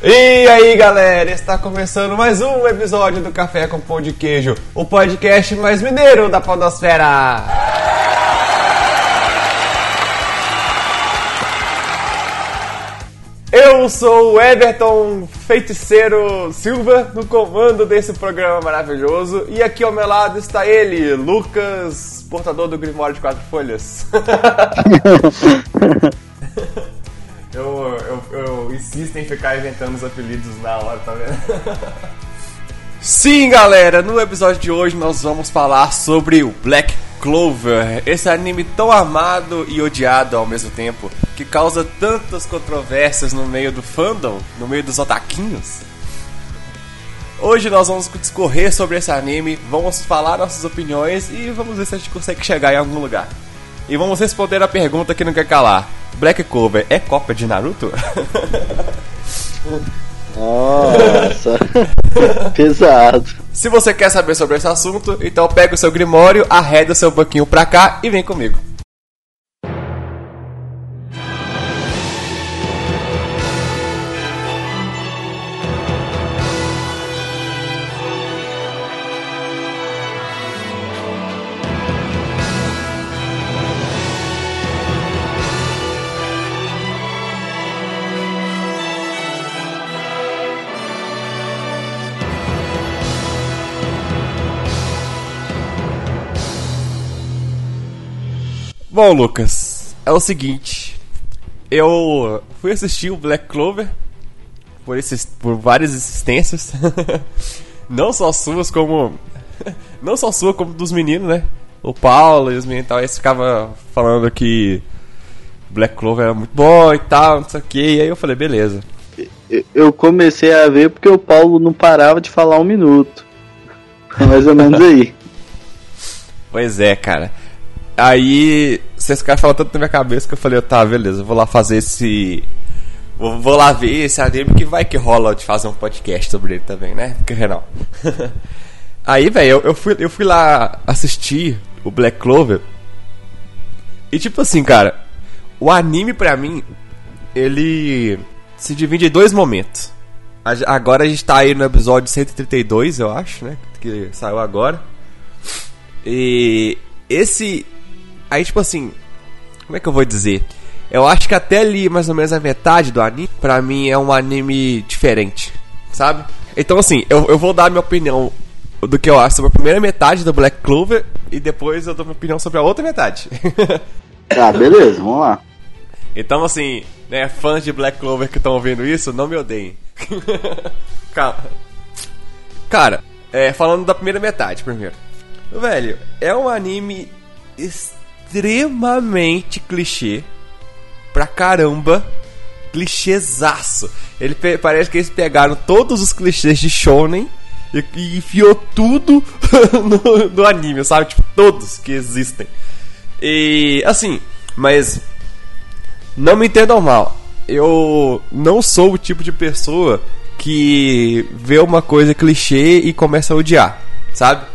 E aí galera, está começando mais um episódio do Café com Pão de Queijo, o podcast mais mineiro da Podosfera. Eu sou o Everton Feiticeiro Silva, no comando desse programa maravilhoso, e aqui ao meu lado está ele, Lucas, portador do Grimório de Quatro Folhas. Eu, eu, eu insisto em ficar inventando os apelidos na hora, tá vendo? Sim, galera, no episódio de hoje nós vamos falar sobre o Black Clover, esse anime tão amado e odiado ao mesmo tempo, que causa tantas controvérsias no meio do fandom, no meio dos otaquinhos. Hoje nós vamos discorrer sobre esse anime, vamos falar nossas opiniões e vamos ver se a gente consegue chegar em algum lugar. E vamos responder a pergunta que não quer calar. Black Clover é cópia de Naruto? Nossa, pesado. Se você quer saber sobre esse assunto, então pega o seu grimório, arreda o seu banquinho pra cá e vem comigo. Bom, Lucas, é o seguinte. Eu fui assistir o Black Clover por, esses, por várias existências. não só suas, como. Não só sua, como dos meninos, né? O Paulo e os meninos e tal. Eles ficavam falando que Black Clover era muito bom e tal, não sei o que. E aí eu falei, beleza. Eu comecei a ver porque o Paulo não parava de falar um minuto. Mais ou menos aí. Pois é, cara. Aí, vocês caras falam tanto na minha cabeça que eu falei, tá, beleza, vou lá fazer esse. Vou, vou, lá ver esse anime que vai que rola de fazer um podcast sobre ele também, né? Porque não. Aí, velho, eu, eu, fui, eu fui lá assistir o Black Clover. E tipo assim, cara, o anime pra mim, ele se divide em dois momentos. Agora a gente tá aí no episódio 132, eu acho, né? Que saiu agora. E esse Aí, tipo assim, como é que eu vou dizer? Eu acho que até ali, mais ou menos a metade do anime, pra mim é um anime diferente, sabe? Então, assim, eu, eu vou dar minha opinião do que eu acho sobre a primeira metade do Black Clover e depois eu dou minha opinião sobre a outra metade. Tá, beleza, vamos lá. Então, assim, né, fãs de Black Clover que estão ouvindo isso, não me odeiem. Cara, é, falando da primeira metade primeiro. Velho, é um anime extremamente clichê pra caramba. Clichêzaço. Ele parece que eles pegaram todos os clichês de Shonen e, e enfiou tudo no, no, anime, sabe? Tipo, todos que existem. E assim, mas não me entendam mal. Eu não sou o tipo de pessoa que vê uma coisa clichê e começa a odiar, sabe?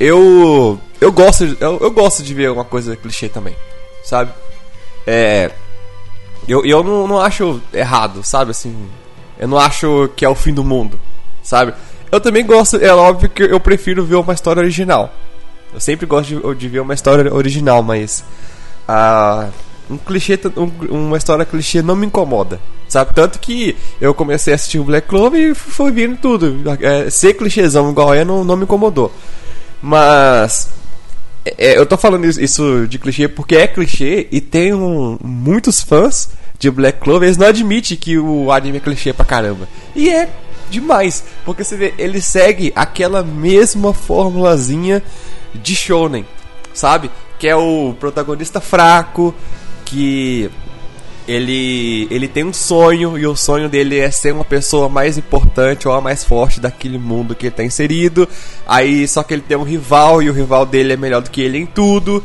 Eu eu gosto, eu, eu gosto de ver uma coisa clichê também, sabe? É. Eu, eu não, não acho errado, sabe? Assim, eu não acho que é o fim do mundo, sabe? Eu também gosto, é óbvio que eu prefiro ver uma história original. Eu sempre gosto de, de ver uma história original, mas. Uh, um clichê, um, uma história clichê não me incomoda, sabe? Tanto que eu comecei a assistir o Black Clover e foi vindo tudo. É, ser clichêzão igual é não, não me incomodou. Mas é, eu tô falando isso de clichê porque é clichê e tem um, muitos fãs de Black Clover, eles não admitem que o anime é clichê pra caramba. E é demais, porque você vê, ele segue aquela mesma formulazinha de shonen, sabe? Que é o protagonista fraco, que ele, ele tem um sonho e o sonho dele é ser uma pessoa mais importante ou a mais forte daquele mundo que ele está inserido. Aí só que ele tem um rival e o rival dele é melhor do que ele em tudo.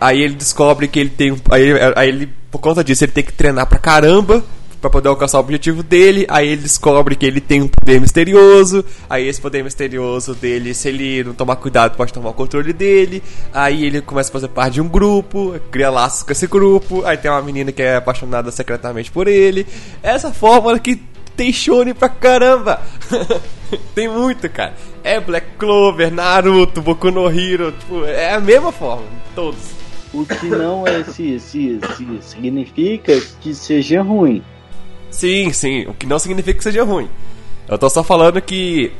Aí ele descobre que ele tem. Aí, aí ele, por conta disso, ele tem que treinar pra caramba pra poder alcançar o objetivo dele. Aí ele descobre que ele tem um poder misterioso. Aí esse poder misterioso dele, se ele não tomar cuidado, pode tomar o controle dele. Aí ele começa a fazer parte de um grupo, cria laços com esse grupo. Aí tem uma menina que é apaixonada secretamente por ele. Essa fórmula que tem shonen pra caramba. tem muito, cara. É Black Clover, Naruto, Boku no Hero, tipo, é a mesma forma, todos. O que não é se, se, se significa que seja ruim. Sim, sim, o que não significa que seja ruim. Eu tô só falando que.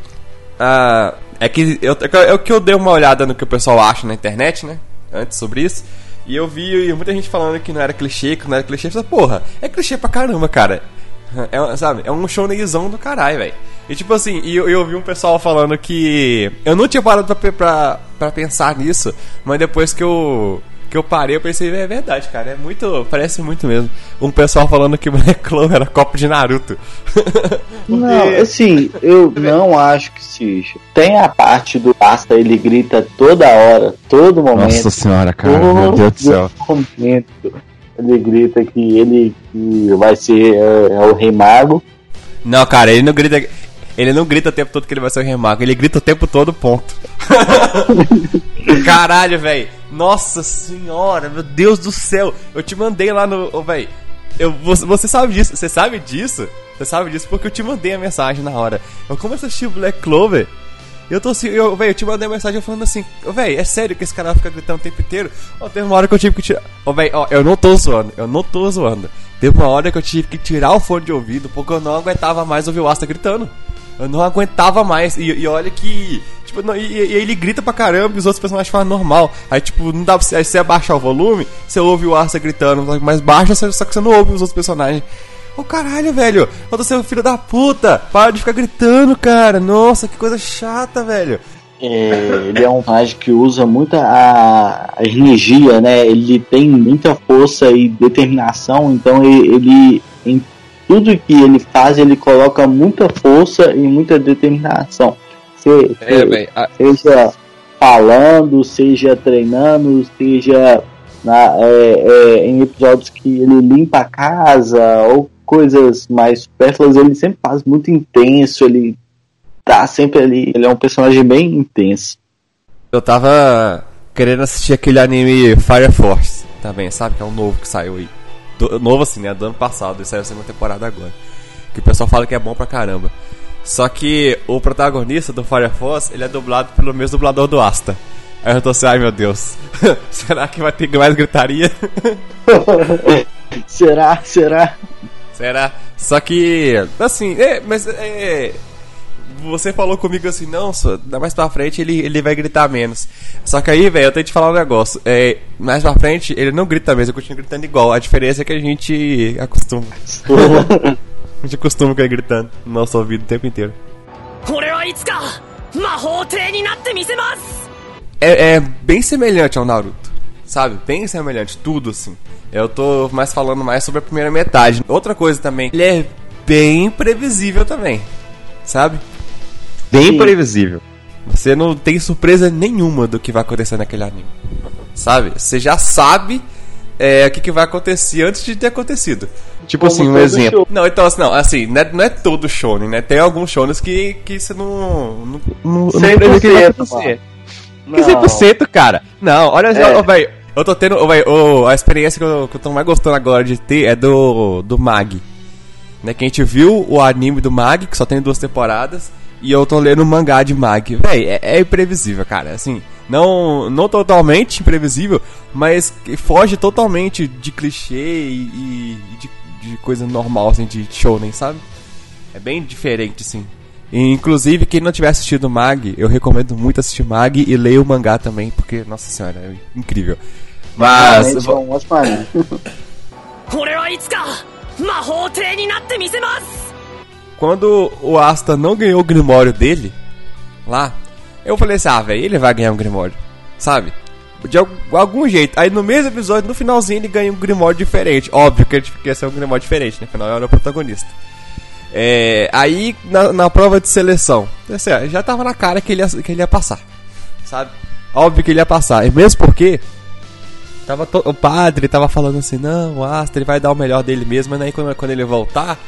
Ah, é que eu, é que eu dei uma olhada no que o pessoal acha na internet, né? Antes sobre isso. E eu vi muita gente falando que não era clichê, que não era clichê. Falei, porra, é clichê pra caramba, cara. É, sabe, é um shonenzão do caralho, velho. E tipo assim, eu, eu ouvi um pessoal falando que. Eu não tinha parado pra, pra, pra pensar nisso, mas depois que eu que eu parei, eu pensei, é verdade, cara, é muito, parece muito mesmo. Um pessoal falando que Black Clover era copo de Naruto. Não, assim, eu não acho que seja. Tem a parte do Asta, ele grita toda hora, todo momento. Nossa senhora, cara, meu Deus do céu. Momento, ele grita que ele que vai ser é, é o Rei Mago. Não, cara, ele não grita. Ele não grita o tempo todo que ele vai ser o Rei Mago, ele grita o tempo todo, ponto. Caralho, velho. Nossa senhora, meu Deus do céu. Eu te mandei lá no. Oh, velho. Eu, você, sabe disso? Você sabe disso? Você sabe disso porque eu te mandei a mensagem na hora. Eu comecei a assistir Black Clover. Eu tô assim, eu, véio, eu te mandei uma mensagem falando assim, véi, é sério que esse cara fica gritando o tempo inteiro? Ó, teve uma hora que eu tive que tirar. Ó, véi, ó, eu não tô zoando, eu não tô zoando. Teve uma hora que eu tive que tirar o fone de ouvido porque eu não aguentava mais ouvir o Asta gritando. Eu não aguentava mais. E, e olha que. Tipo, não, e, e, ele grita pra caramba e os outros personagens falam normal. Aí, tipo, não dá pra você, você abaixar o volume, você ouve o Arthur gritando, mas baixa, só que você não ouve os outros personagens. Ô oh, caralho, velho, eu tô sendo filho da puta, para de ficar gritando, cara. Nossa, que coisa chata, velho. É, ele é um personagem que usa muita a, a, energia, né? Ele tem muita força e determinação, então ele, ele tudo que ele faz, ele coloca muita força e muita determinação. Se, é, a... Seja falando, seja treinando, seja na, é, é, em episódios que ele limpa a casa ou coisas mais supérfluas, ele sempre faz muito intenso, ele tá sempre ali, ele é um personagem bem intenso. Eu tava querendo assistir aquele anime Fire Force também, sabe? Que é um novo que saiu aí. Do, novo assim, né? Do ano passado, e saiu a segunda temporada agora. Que o pessoal fala que é bom pra caramba. Só que o protagonista do Fire Force, ele é dublado pelo mesmo dublador do Asta. Aí eu tô assim, ai meu Deus, será que vai ter mais gritaria? será? Será? Será? Só que, assim, é, mas é, você falou comigo assim, não, só, mais pra frente ele, ele vai gritar menos. Só que aí, velho, eu tenho que te falar um negócio. É, mais pra frente ele não grita mesmo, eu continuo gritando igual. A diferença é que a gente acostuma. a gente acostuma com ele gritando no nosso ouvido o tempo inteiro. É, é bem semelhante ao Naruto, sabe? Bem semelhante, tudo assim. Eu tô mais falando mais sobre a primeira metade. Outra coisa também, ele é bem previsível também, sabe? Bem Sim. previsível. Você não tem surpresa nenhuma do que vai acontecer naquele anime. Sabe? Você já sabe é, o que, que vai acontecer antes de ter acontecido. Tipo Como assim, um exemplo. Show. Não, então assim, não, assim, não é, não é todo shonen, né? Tem alguns shonens que, que você não. Não, não, não prevê que vai acontecer. Não. Que 100%, cara. Não, olha é. só, velho. Eu tô tendo. Véio, oh, a experiência que eu, que eu tô mais gostando agora de ter é do, do Mag. Né, que a gente viu o anime do Mag, que só tem duas temporadas. E eu tô lendo um mangá de Mag. Véi, é, é, imprevisível, cara. Assim, não, não totalmente imprevisível, mas foge totalmente de clichê e, e de, de, coisa normal, assim, de shonen, sabe? É bem diferente, assim. E, inclusive, quem não tiver assistido Mag, eu recomendo muito assistir Mag e ler o mangá também, porque, nossa senhora, é incrível. Mas. Mas vou... 俺はいつか魔法帝になってみせます quando o Asta não ganhou o Grimório dele, lá, eu falei assim, ah, velho, ele vai ganhar um Grimório, sabe? De algum jeito. Aí no mesmo episódio, no finalzinho, ele ganha um Grimório diferente. Óbvio que ele ia ser um Grimório diferente, né? Afinal, era o protagonista. É, aí, na, na, prova de seleção, assim, já tava na cara que ele, ia, que ele ia passar, sabe? Óbvio que ele ia passar. E mesmo porque Tava. O padre tava falando assim, não, o Asta ele vai dar o melhor dele mesmo, mas aí quando, quando ele voltar,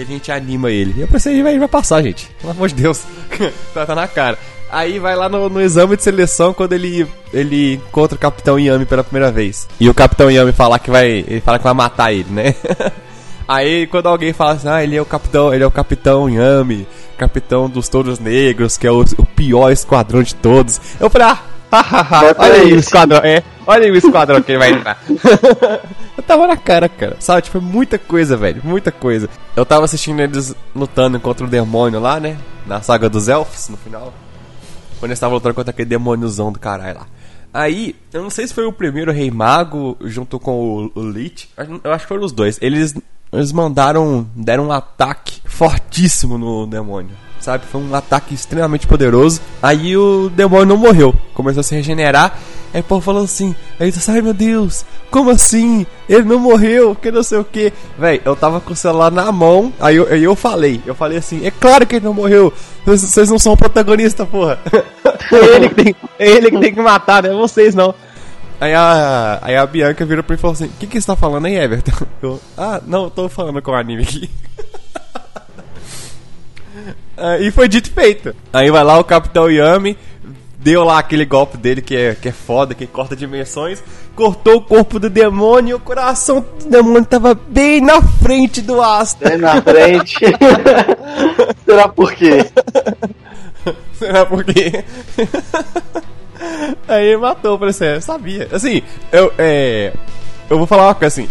a gente anima ele. E eu pensei, vai, vai passar, gente. Pelo amor de Deus. tá, tá na cara. Aí vai lá no, no, exame de seleção quando ele, ele encontra o Capitão Yami pela primeira vez. E o Capitão Yami fala que vai. Ele fala que vai matar ele, né? Aí quando alguém fala assim, ah, ele é o capitão, ele é o capitão Yami, capitão dos Touros Negros, que é o, o pior esquadrão de todos. Eu falei, ah, olha aí o esquadrão, é, olha aí o esquadrão que ele vai entrar. eu tava na cara, cara, sabe? Tipo, muita coisa, velho, muita coisa. Eu tava assistindo eles lutando contra o demônio lá, né? Na saga dos elfos, no final. Quando eles estavam lutando contra aquele demôniozão do caralho lá. Aí, eu não sei se foi o primeiro Rei Mago junto com o, o Lich. Eu acho que foram os dois. Eles eles mandaram, deram um ataque fortíssimo no demônio. Sabe? Foi um ataque extremamente poderoso. Aí o demônio não morreu. Começou a se regenerar. Aí o povo falou assim: Aí você ai meu Deus, como assim? Ele não morreu, que não sei o que. Véi, eu tava com o celular na mão. Aí eu, aí eu falei: Eu falei assim: É claro que ele não morreu. Vocês não são o protagonista, porra. é, ele que tem, é ele que tem que matar, não é vocês não. Aí a, aí a Bianca virou pra mim e falou assim: O que, que você tá falando aí, Everton? Eu, ah, não, eu tô falando com o anime aqui. ah, e foi dito e feito. Aí vai lá o Capitão Yami, deu lá aquele golpe dele que é, que é foda, que corta dimensões, cortou o corpo do demônio e o coração do demônio tava bem na frente do astro. Bem na frente. Será por quê? Será por quê? Aí matou, falei assim, é, sabia. Assim, eu, é, eu vou falar uma coisa assim,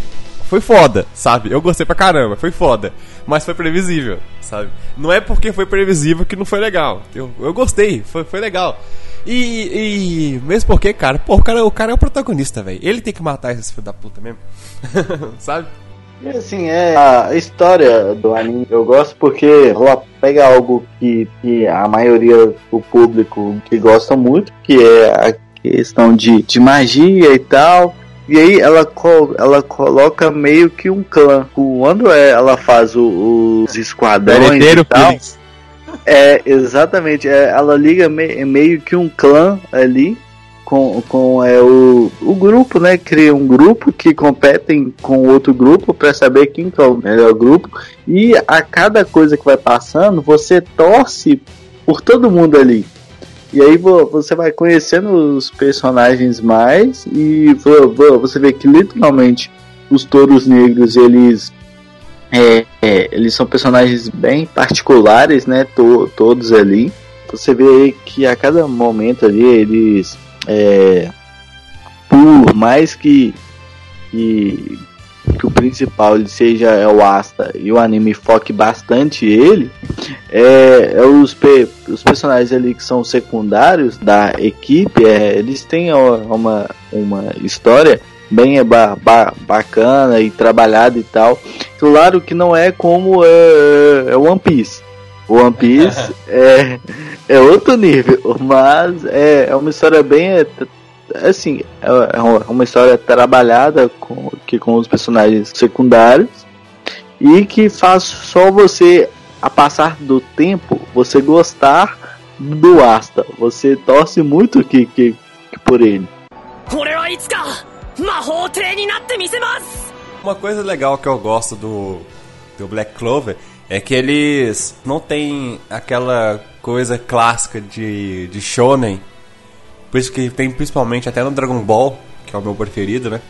foi foda, sabe? Eu gostei pra caramba, foi foda. Mas foi previsível, sabe? Não é porque foi previsível que não foi legal. Eu, eu gostei, foi, foi legal. E, e mesmo porque, cara, pô, o cara, o cara é o protagonista, velho. Ele tem que matar esses filhos da puta mesmo. sabe? E assim, é a história do anime eu gosto porque ela pega algo que, que a maioria do público que gosta muito, que é a questão de, de magia e tal. E aí ela, ela coloca meio que um clã. Quando é, ela faz o, os esquadrões e tal. É, exatamente. É, ela liga me, meio que um clã ali com, com é, o, o grupo, né? Cria um grupo que competem com outro grupo para saber quem é o melhor grupo. E a cada coisa que vai passando, você torce por todo mundo ali. E aí você vai conhecendo os personagens mais e você vê que literalmente os touros negros eles é, é, eles são personagens bem particulares, né? To, todos ali. Você vê que a cada momento ali eles é, por mais que, que, que, o principal ele seja é o Asta e o anime foque bastante ele, é, é os, pe, os personagens ali que são secundários da equipe, é, eles têm uma, uma história bem ba, ba, bacana e trabalhada e tal. Claro que não é como é, é One Piece. One Piece é, é outro nível, mas é, é uma história bem. É, assim, é, é uma história trabalhada com, que, com os personagens secundários e que faz só você, a passar do tempo, você gostar do Asta. Você torce muito que, que, que por ele. Uma coisa legal que eu gosto do, do Black Clover é que eles não tem aquela coisa clássica de, de shonen. Por isso que tem principalmente até no Dragon Ball, que é o meu preferido, né?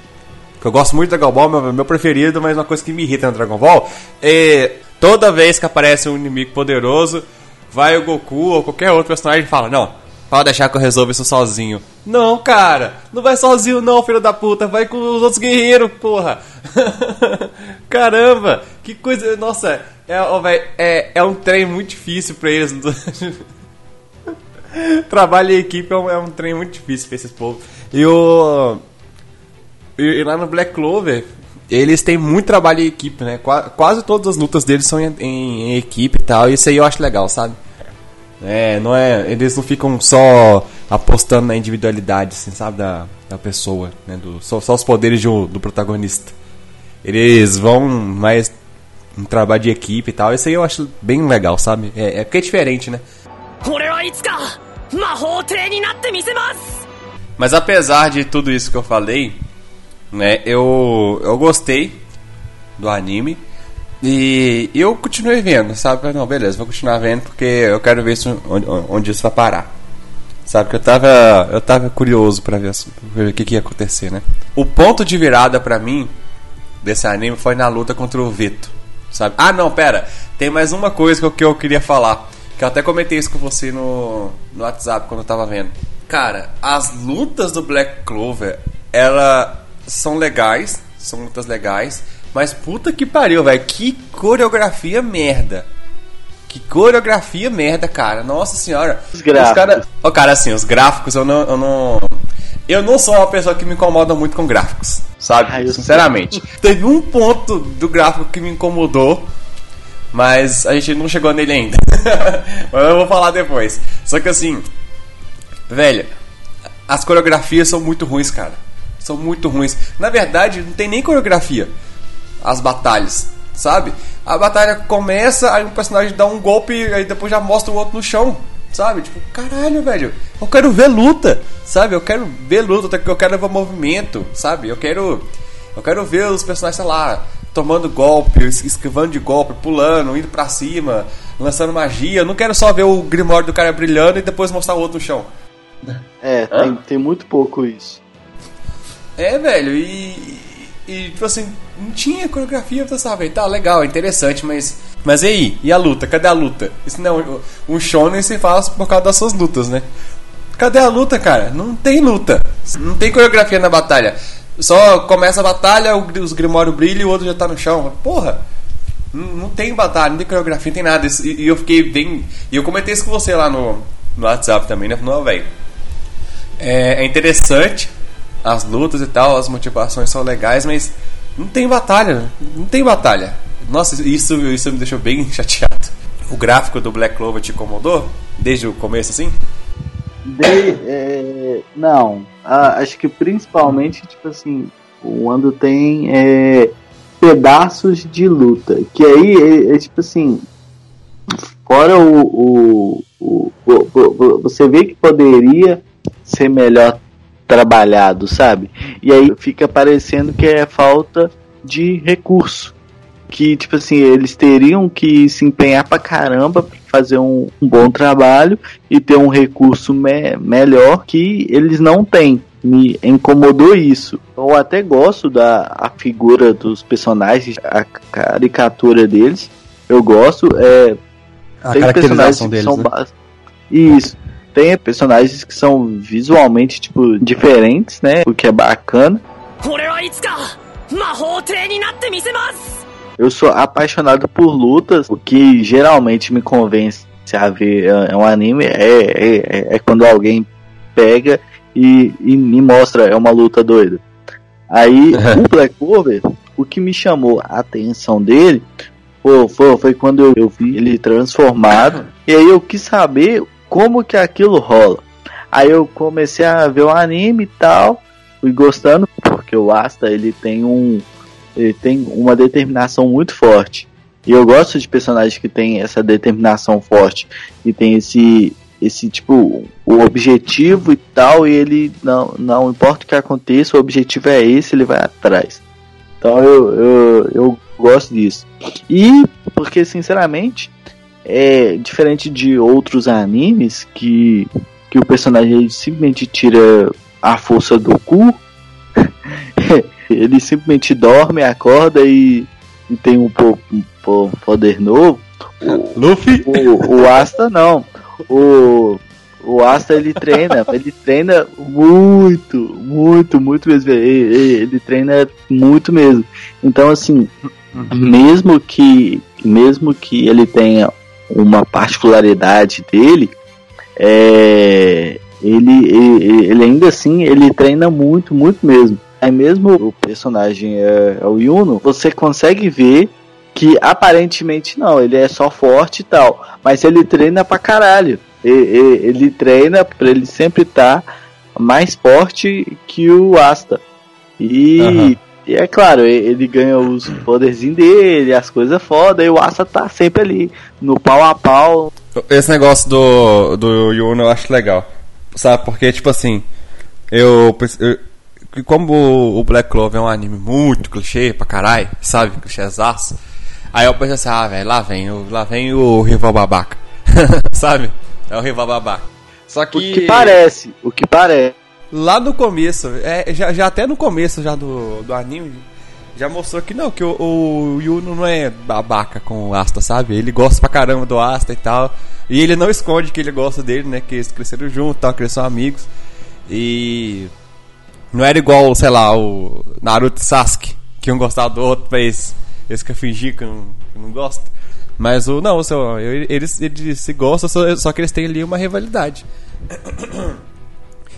Que eu gosto muito do Dragon Ball, meu, meu preferido, mas uma coisa que me irrita no Dragon Ball é toda vez que aparece um inimigo poderoso, vai o Goku ou qualquer outro personagem e fala: Não, pode deixar que eu resolvo isso sozinho. Não, cara, não vai sozinho, não, filho da puta, vai com os outros guerreiros, porra. Caramba, que coisa. Nossa, é, oh, véio, é, é um trem muito difícil pra eles. Trabalho em equipe é um, é um trem muito difícil pra esses povos. E o. E, lá no Black Clover, eles têm muito trabalho em equipe, né? Qu quase todas as lutas deles são em, em, em, equipe e tal. E isso aí eu acho legal, sabe? É, não é. Eles não ficam só apostando na individualidade, assim, sabe? Da, da pessoa, né? Do, só, só os poderes de, do protagonista. Eles vão mais um trabalho de equipe e tal. Isso aí eu acho bem legal, sabe? É, é porque é diferente, né? Mas apesar de tudo isso que eu falei, né? Eu, eu gostei do anime. E eu continuei vendo, sabe? Não, beleza, vou continuar vendo porque eu quero ver isso, onde, onde isso vai parar. Sabe que eu tava, eu tava curioso para ver, ver, o que, que ia acontecer, né? O ponto de virada para mim desse anime foi na luta contra o Vito, sabe? Ah, não, pera. Tem mais uma coisa que eu, que eu queria falar, que eu até comentei isso com você no, no WhatsApp quando eu tava vendo. Cara, as lutas do Black Clover, elas são legais, são lutas legais, mas puta que pariu, velho. Que coreografia merda. Que coreografia merda, cara. Nossa senhora. Os gráficos. Os cara, oh, cara, assim, os gráficos eu não, eu não. Eu não sou uma pessoa que me incomoda muito com gráficos, sabe? Ai, Sinceramente. Sei. Teve um ponto do gráfico que me incomodou, mas a gente não chegou nele ainda. mas eu vou falar depois. Só que assim, velho, as coreografias são muito ruins, cara. São muito ruins. Na verdade, não tem nem coreografia as batalhas, sabe? A batalha começa, aí um personagem dá um golpe, aí depois já mostra o outro no chão, sabe? Tipo, caralho, velho, eu quero ver luta, sabe? Eu quero ver luta, eu quero ver movimento, sabe? Eu quero eu quero ver os personagens, sei lá, tomando golpe, esquivando de golpe, pulando, indo pra cima, lançando magia. Eu não quero só ver o Grimório do cara brilhando e depois mostrar o outro no chão. É, tem, tem muito pouco isso. É, velho, e, e, tipo assim, não tinha coreografia, você sabe, tá legal, interessante, mas. Mas e aí? E a luta? Cadê a luta? Isso não, é um shonen se faz por causa das suas lutas, né? Cadê a luta, cara? Não tem luta. Não tem coreografia na batalha. Só começa a batalha, os Grimório brilham e o outro já tá no chão. Porra! Não, tem batalha, não tem coreografia, não tem nada. E, eu fiquei bem. E eu comentei isso com você lá no, no WhatsApp também, né? Não, velho. É, é interessante as lutas e tal, as motivações são legais, mas não tem batalha, não tem batalha. Nossa, isso, isso me deixou bem chateado. O gráfico do Black Clover te incomodou? Desde o começo, assim? De, é, não, acho que principalmente, tipo assim, o Ando tem é, pedaços de luta, que aí é, é tipo assim, fora o, o, o, o, você vê que poderia ser melhor trabalhado, sabe? E aí fica parecendo que é falta de recurso. Que, tipo assim, eles teriam que se empenhar pra caramba pra fazer um, um bom trabalho e ter um recurso me melhor que eles não têm. Me incomodou isso. Eu até gosto da a figura dos personagens, a caricatura deles. Eu gosto. É, a tem caracterização deles, são né? Isso tem personagens que são visualmente, tipo, diferentes, né? O que é bacana. Eu sou apaixonado por lutas, o que geralmente me convence a ver é um anime é, é, é, é quando alguém pega e, e, me mostra é uma luta doida. Aí o Black Clover, o que me chamou a atenção dele foi, foi, foi quando eu, eu vi ele transformado. E aí eu quis saber como que aquilo rola. Aí eu comecei a ver o anime e tal, fui gostando, porque o Asta ele tem um ele tem uma determinação muito forte. E eu gosto de personagens que têm essa determinação forte e tem esse esse tipo o objetivo e tal, e ele não não importa o que aconteça, o objetivo é esse, ele vai atrás. Então eu, eu, eu gosto disso. E porque sinceramente, é diferente de outros animes que, que o personagem simplesmente tira a força do cu. ele simplesmente dorme, acorda e, e tem um, um, um poder novo. O, Luffy? O, o Asta não. O, o Asta ele treina, ele treina muito, muito, muito mesmo. Ele, ele, treina muito mesmo. Então assim, uhum. mesmo que mesmo que ele tenha uma particularidade dele, é, ele, ele, ele, ainda assim ele treina muito, muito mesmo. É mesmo o personagem é, é o Yuno, você consegue ver que aparentemente não, ele é só forte e tal, mas ele treina pra caralho. Ele, ele treina pra ele sempre estar tá mais forte que o Asta. E uhum. E é claro, ele ganha os poderzinhos dele, as coisas foda, e o Asa tá sempre ali, no pau a pau. Esse negócio do, do Yuno eu acho legal. Sabe, porque, tipo assim, eu, eu que como o Black Clover é um anime muito clichê pra caralho, sabe? Clichêzaço. Aí eu pensei assim, ah, velho, lá vem, lá vem o rival babaca. sabe? É o rival babaca. Só que. O que parece, o que parece. Lá no começo, é, já, já até no começo já do, do anime, já mostrou que não, que o, o Yuno não é babaca com o Asta, sabe? Ele gosta pra caramba do Asta e tal. E ele não esconde que ele gosta dele, né? Que eles cresceram juntos, tal, que eles são amigos. E. Não era igual, sei lá, o Naruto e Sasuke, que um gostava do outro, mas eles que fingir que não, que não gosta. Mas o. Não, o eles, eles se gostam, só, só que eles têm ali uma rivalidade.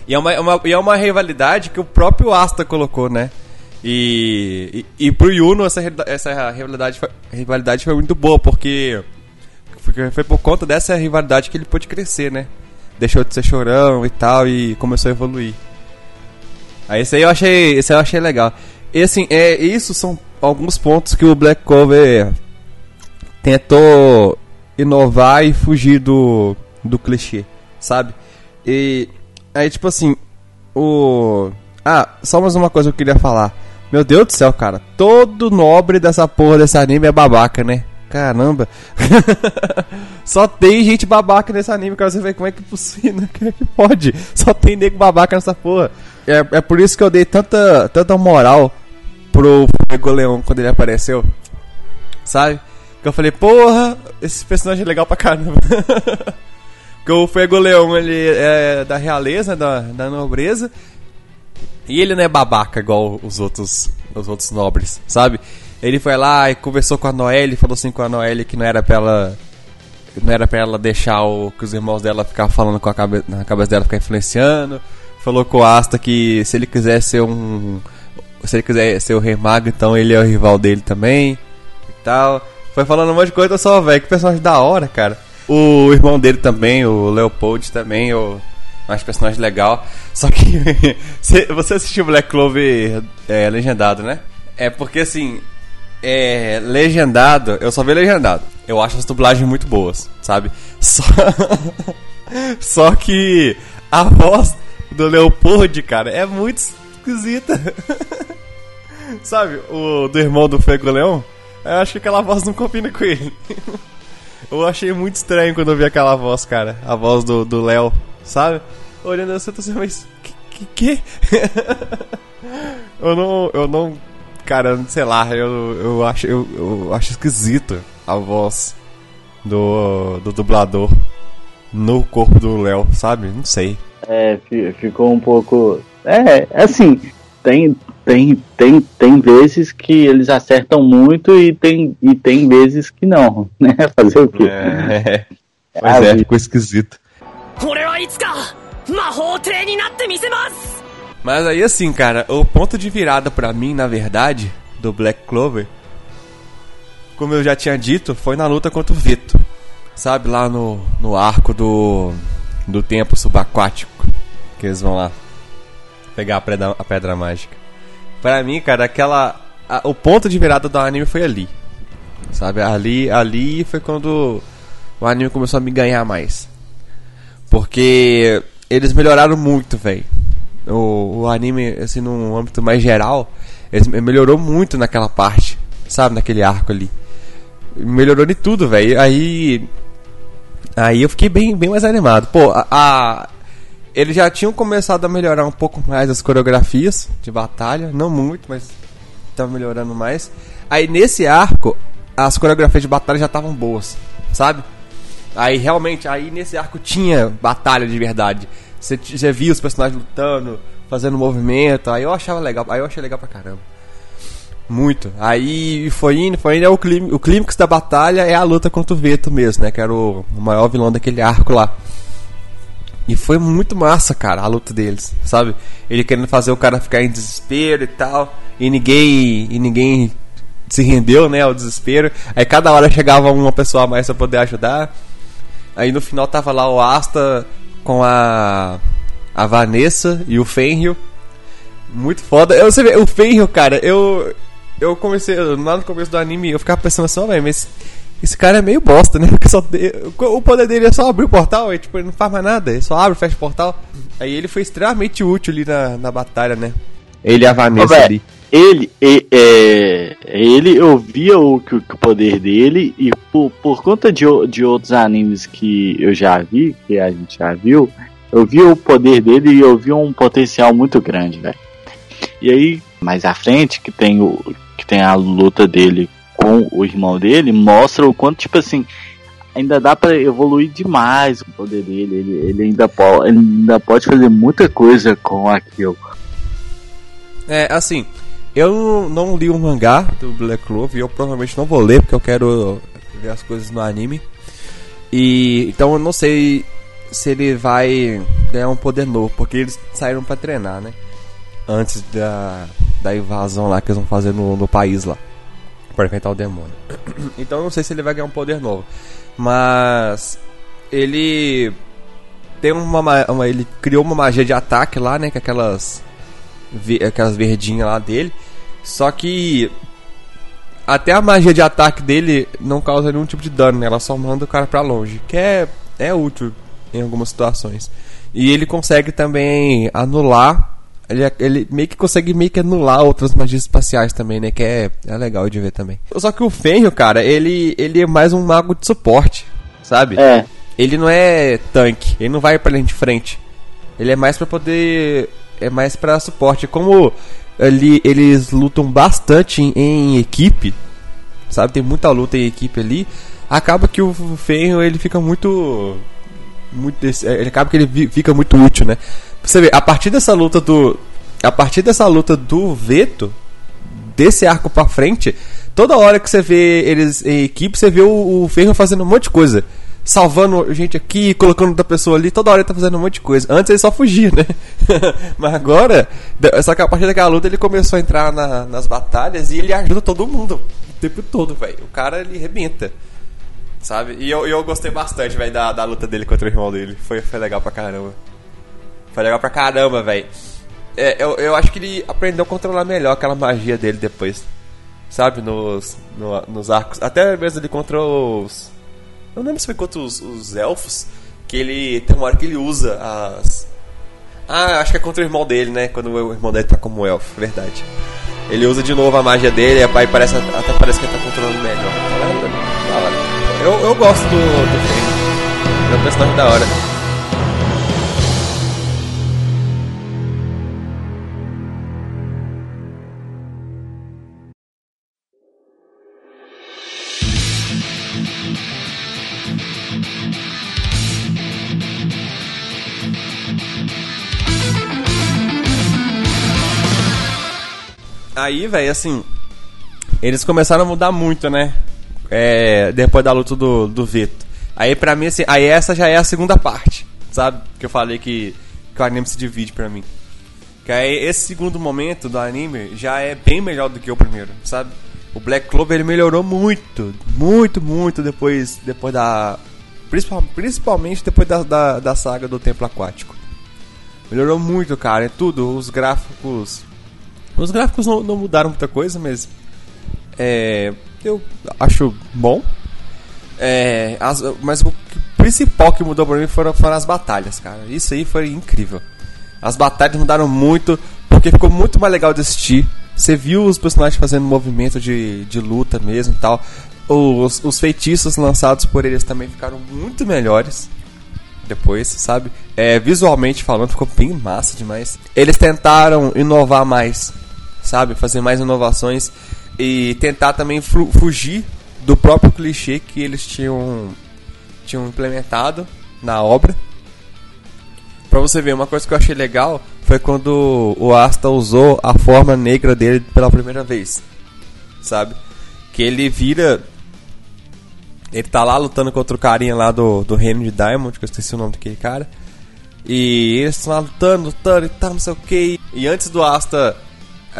E é uma, é uma, e é uma rivalidade que o próprio Asta colocou, né? E, e, e pro Yuno essa, essa rivalidade, foi, rivalidade foi muito boa, porque foi por conta dessa rivalidade que ele pôde crescer, né? Deixou de ser chorão e tal e começou a evoluir. Aí esse aí eu achei, esse eu achei legal. E assim, é, isso são alguns pontos que o Black Cover tentou inovar e fugir do, do clichê, sabe? E aí tipo assim, o Ah, só mais uma coisa que eu queria falar. Meu Deus do céu, cara. Todo nobre dessa porra desse anime é babaca, né? Caramba. Só tem gente babaca nesse anime, cara. Você vê como é que possível, como é que pode? Só tem nego babaca nessa porra. É, é por isso que eu dei tanta, tanta moral pro Leão quando ele apareceu. Sabe? Que eu falei, porra, esse personagem é legal pra caramba. Porque o Fuego Leão, ele é da realeza, da, da nobreza. E ele não é babaca igual os outros, os outros nobres, sabe? Ele foi lá e conversou com a Noelle, falou assim com a Noelle que não era pra ela não era pra ela deixar o, que os irmãos dela ficar falando com a cabeça, na cabeça dela ficar influenciando. Falou com o Asta que se ele quiser ser um se ele quiser ser o Rei Mago, então ele é o rival dele também e tal. Foi falando um monte de coisa só, velho, que personagem da hora, cara. O irmão dele também, o Leopold também, o mais personagem legal. Só que você assistiu Black Clover é, legendado, né? É porque assim, é, legendado, eu só vi legendado. Eu acho as dublagens muito boas, sabe? Só, só que a voz do Leopold, cara, é muito esquisita. sabe? O do irmão do Fego Leão, eu acho que aquela voz não combina com ele. Eu achei muito estranho quando eu vi aquela voz, cara. A voz do Léo, sabe? Olhando assim, eu tô assim, mas. Que? que? eu não. Eu não. Cara, sei lá, eu, eu, acho, eu, eu acho esquisito a voz do, do dublador no corpo do Léo, sabe? Não sei. É, ficou um pouco. É, assim, tem, tem, tem, tem vezes que eles acertam muito e tem, e tem vezes que não, né? Fazer o quê? É, é. Pois é, ficou esquisito. Mas aí assim, cara, o ponto de virada para mim, na verdade, do Black Clover, como eu já tinha dito, foi na luta contra o Vito. Sabe, lá no, no arco do, do tempo subaquático, que eles vão lá pegar a pedra, a pedra mágica. Pra mim, cara, aquela. A, o ponto de virada do anime foi ali. Sabe, ali, ali foi quando o anime começou a me ganhar mais. Porque eles melhoraram muito, velho. O, o anime, assim, num âmbito mais geral, eles melhorou muito naquela parte, sabe? Naquele arco ali. Melhorou de tudo, velho. Aí. Aí eu fiquei bem, bem mais animado. Pô, a, a, Eles já tinham começado a melhorar um pouco mais as coreografias de batalha. Não muito, mas estavam melhorando mais. Aí nesse arco, as coreografias de batalha já estavam boas, sabe? Aí realmente, aí nesse arco tinha batalha de verdade. Você via os personagens lutando, fazendo movimento, aí eu achava legal, aí eu achei legal pra caramba. Muito. Aí foi indo, foi indo, é o, clim, o clímax da batalha é a luta contra o Veto mesmo, né? Que era o, o maior vilão daquele arco lá. E foi muito massa, cara, a luta deles, sabe? Ele querendo fazer o cara ficar em desespero e tal. E ninguém. E ninguém se rendeu, né, ao desespero. Aí cada hora chegava uma pessoa a mais pra poder ajudar. Aí no final tava lá o Asta com a a Vanessa e o Fenrir. Muito foda. Eu, você vê, o Fenrir, cara, eu eu comecei lá no começo do anime, eu ficava pensando assim, velho, mas esse cara é meio bosta, né? Porque só, o poder dele é só abrir o portal, e, tipo, ele não faz mais nada, ele só abre e fecha o portal. Aí ele foi extremamente útil ali na, na batalha, né? Ele e a Vanessa Ô, ali. Ele, e- é, ele, eu via o, que, o poder dele e por, por conta de, de outros animes que eu já vi, que a gente já viu, eu vi o poder dele e eu vi um potencial muito grande, velho. E aí, mais à frente, que tem, o, tem a luta dele com o irmão dele, mostra o quanto, tipo assim, ainda dá pra evoluir demais o poder dele. Ele, ele, ainda, po, ele ainda pode fazer muita coisa com aquilo. É, assim, eu não, li o mangá do Black Clover e eu provavelmente não vou ler porque eu quero ver as coisas no anime. E então eu não sei se ele vai ganhar um poder novo, porque eles saíram pra treinar, né? Antes da, da invasão lá que eles vão fazer no, no país lá. Pra enfrentar o demônio. Então não sei se ele vai ganhar um poder novo. Mas ele tem uma, ma- uma ele criou uma magia de ataque lá, né, com aquelas aquelas verdinhas lá dele. Só que até a magia de ataque dele não causa nenhum tipo de dano, né? Ela só manda o cara pra longe, que é, é útil em algumas situações. E ele consegue também anular. Ele, ele meio que consegue meio que anular outras magias espaciais também, né? Que é, é legal de ver também. Só que o Fenrir, cara, ele, ele é mais um mago de suporte, sabe? É, Ele não é tanque, ele não vai pra linha de frente. Ele é mais pra poder. É mais pra suporte. Como ali, eles lutam bastante em, em equipe, sabe? Tem muita luta em equipe ali. Acaba que o Fenrir ele fica muito. muito ele acaba que ele fica muito útil, né? Você vê, a partir dessa luta do. A partir dessa luta do Veto, desse arco pra frente, toda hora que você vê eles em equipe, você vê o, o Ferro fazendo um monte de coisa. Salvando gente aqui, colocando outra pessoa ali, toda hora ele tá fazendo um monte de coisa. Antes ele só fugia, né? Mas agora, só que a partir daquela luta ele começou a entrar na- nas batalhas e ele ajuda todo mundo o tempo todo, velho. O cara ele rebenta. Sabe? E eu, eu gostei bastante, velho, da, da luta dele contra o irmão dele. Foi, foi legal pra caramba. Foi legal pra caramba, velho. É, eu, eu acho que ele aprendeu a controlar melhor aquela magia dele depois. Sabe? Nos, no- nos arcos. Até mesmo ele contra os. Eu não lembro se foi contra os, os elfos. Que ele. Tem uma hora que ele usa as. Ah, acho que é contra o irmão dele, né? Quando o irmão dele tá como elfo, verdade. Ele usa de novo a magia dele, aí parece, até parece que ele tá controlando melhor. Eu, eu gosto do, do. É um personagem da hora. Aí, velho, assim. Eles começaram a mudar muito, né? É, depois da luta do, do Veto. Aí, pra mim, assim. Aí, essa já é a segunda parte, sabe? Que eu falei que, que o anime se divide pra mim. Que aí, esse segundo momento do anime já é bem melhor do que o primeiro, sabe? O Black Clover ele melhorou muito, muito, muito depois, depois da. principal- Principalmente depois da, da, da saga do Templo Aquático. Melhorou muito, cara. É tudo. Os gráficos. Os gráficos não, não mudaram muita coisa, mas. É, eu acho bom. É, as- mas o principal que mudou pra mim foram, foram as batalhas, cara. Isso aí foi incrível. As batalhas mudaram muito, porque ficou muito mais legal de assistir. Você viu os personagens fazendo movimento de, de luta mesmo e tal. Os, os feitiços lançados por eles também ficaram muito melhores depois, sabe? É, visualmente falando, ficou bem massa demais. Eles tentaram inovar mais, sabe? Fazer mais inovações e tentar também fu- fugir do próprio clichê que eles tinham, tinham implementado na obra. Pra você ver, uma coisa que eu achei legal foi quando o Asta usou a forma negra dele pela primeira vez, sabe? Que ele vira ele tá lá lutando contra o carinha lá do, do reino de Diamond, que eu esqueci o nome daquele cara. E eles estão lá lutando, lutando e tal, não sei o que. E antes do Asta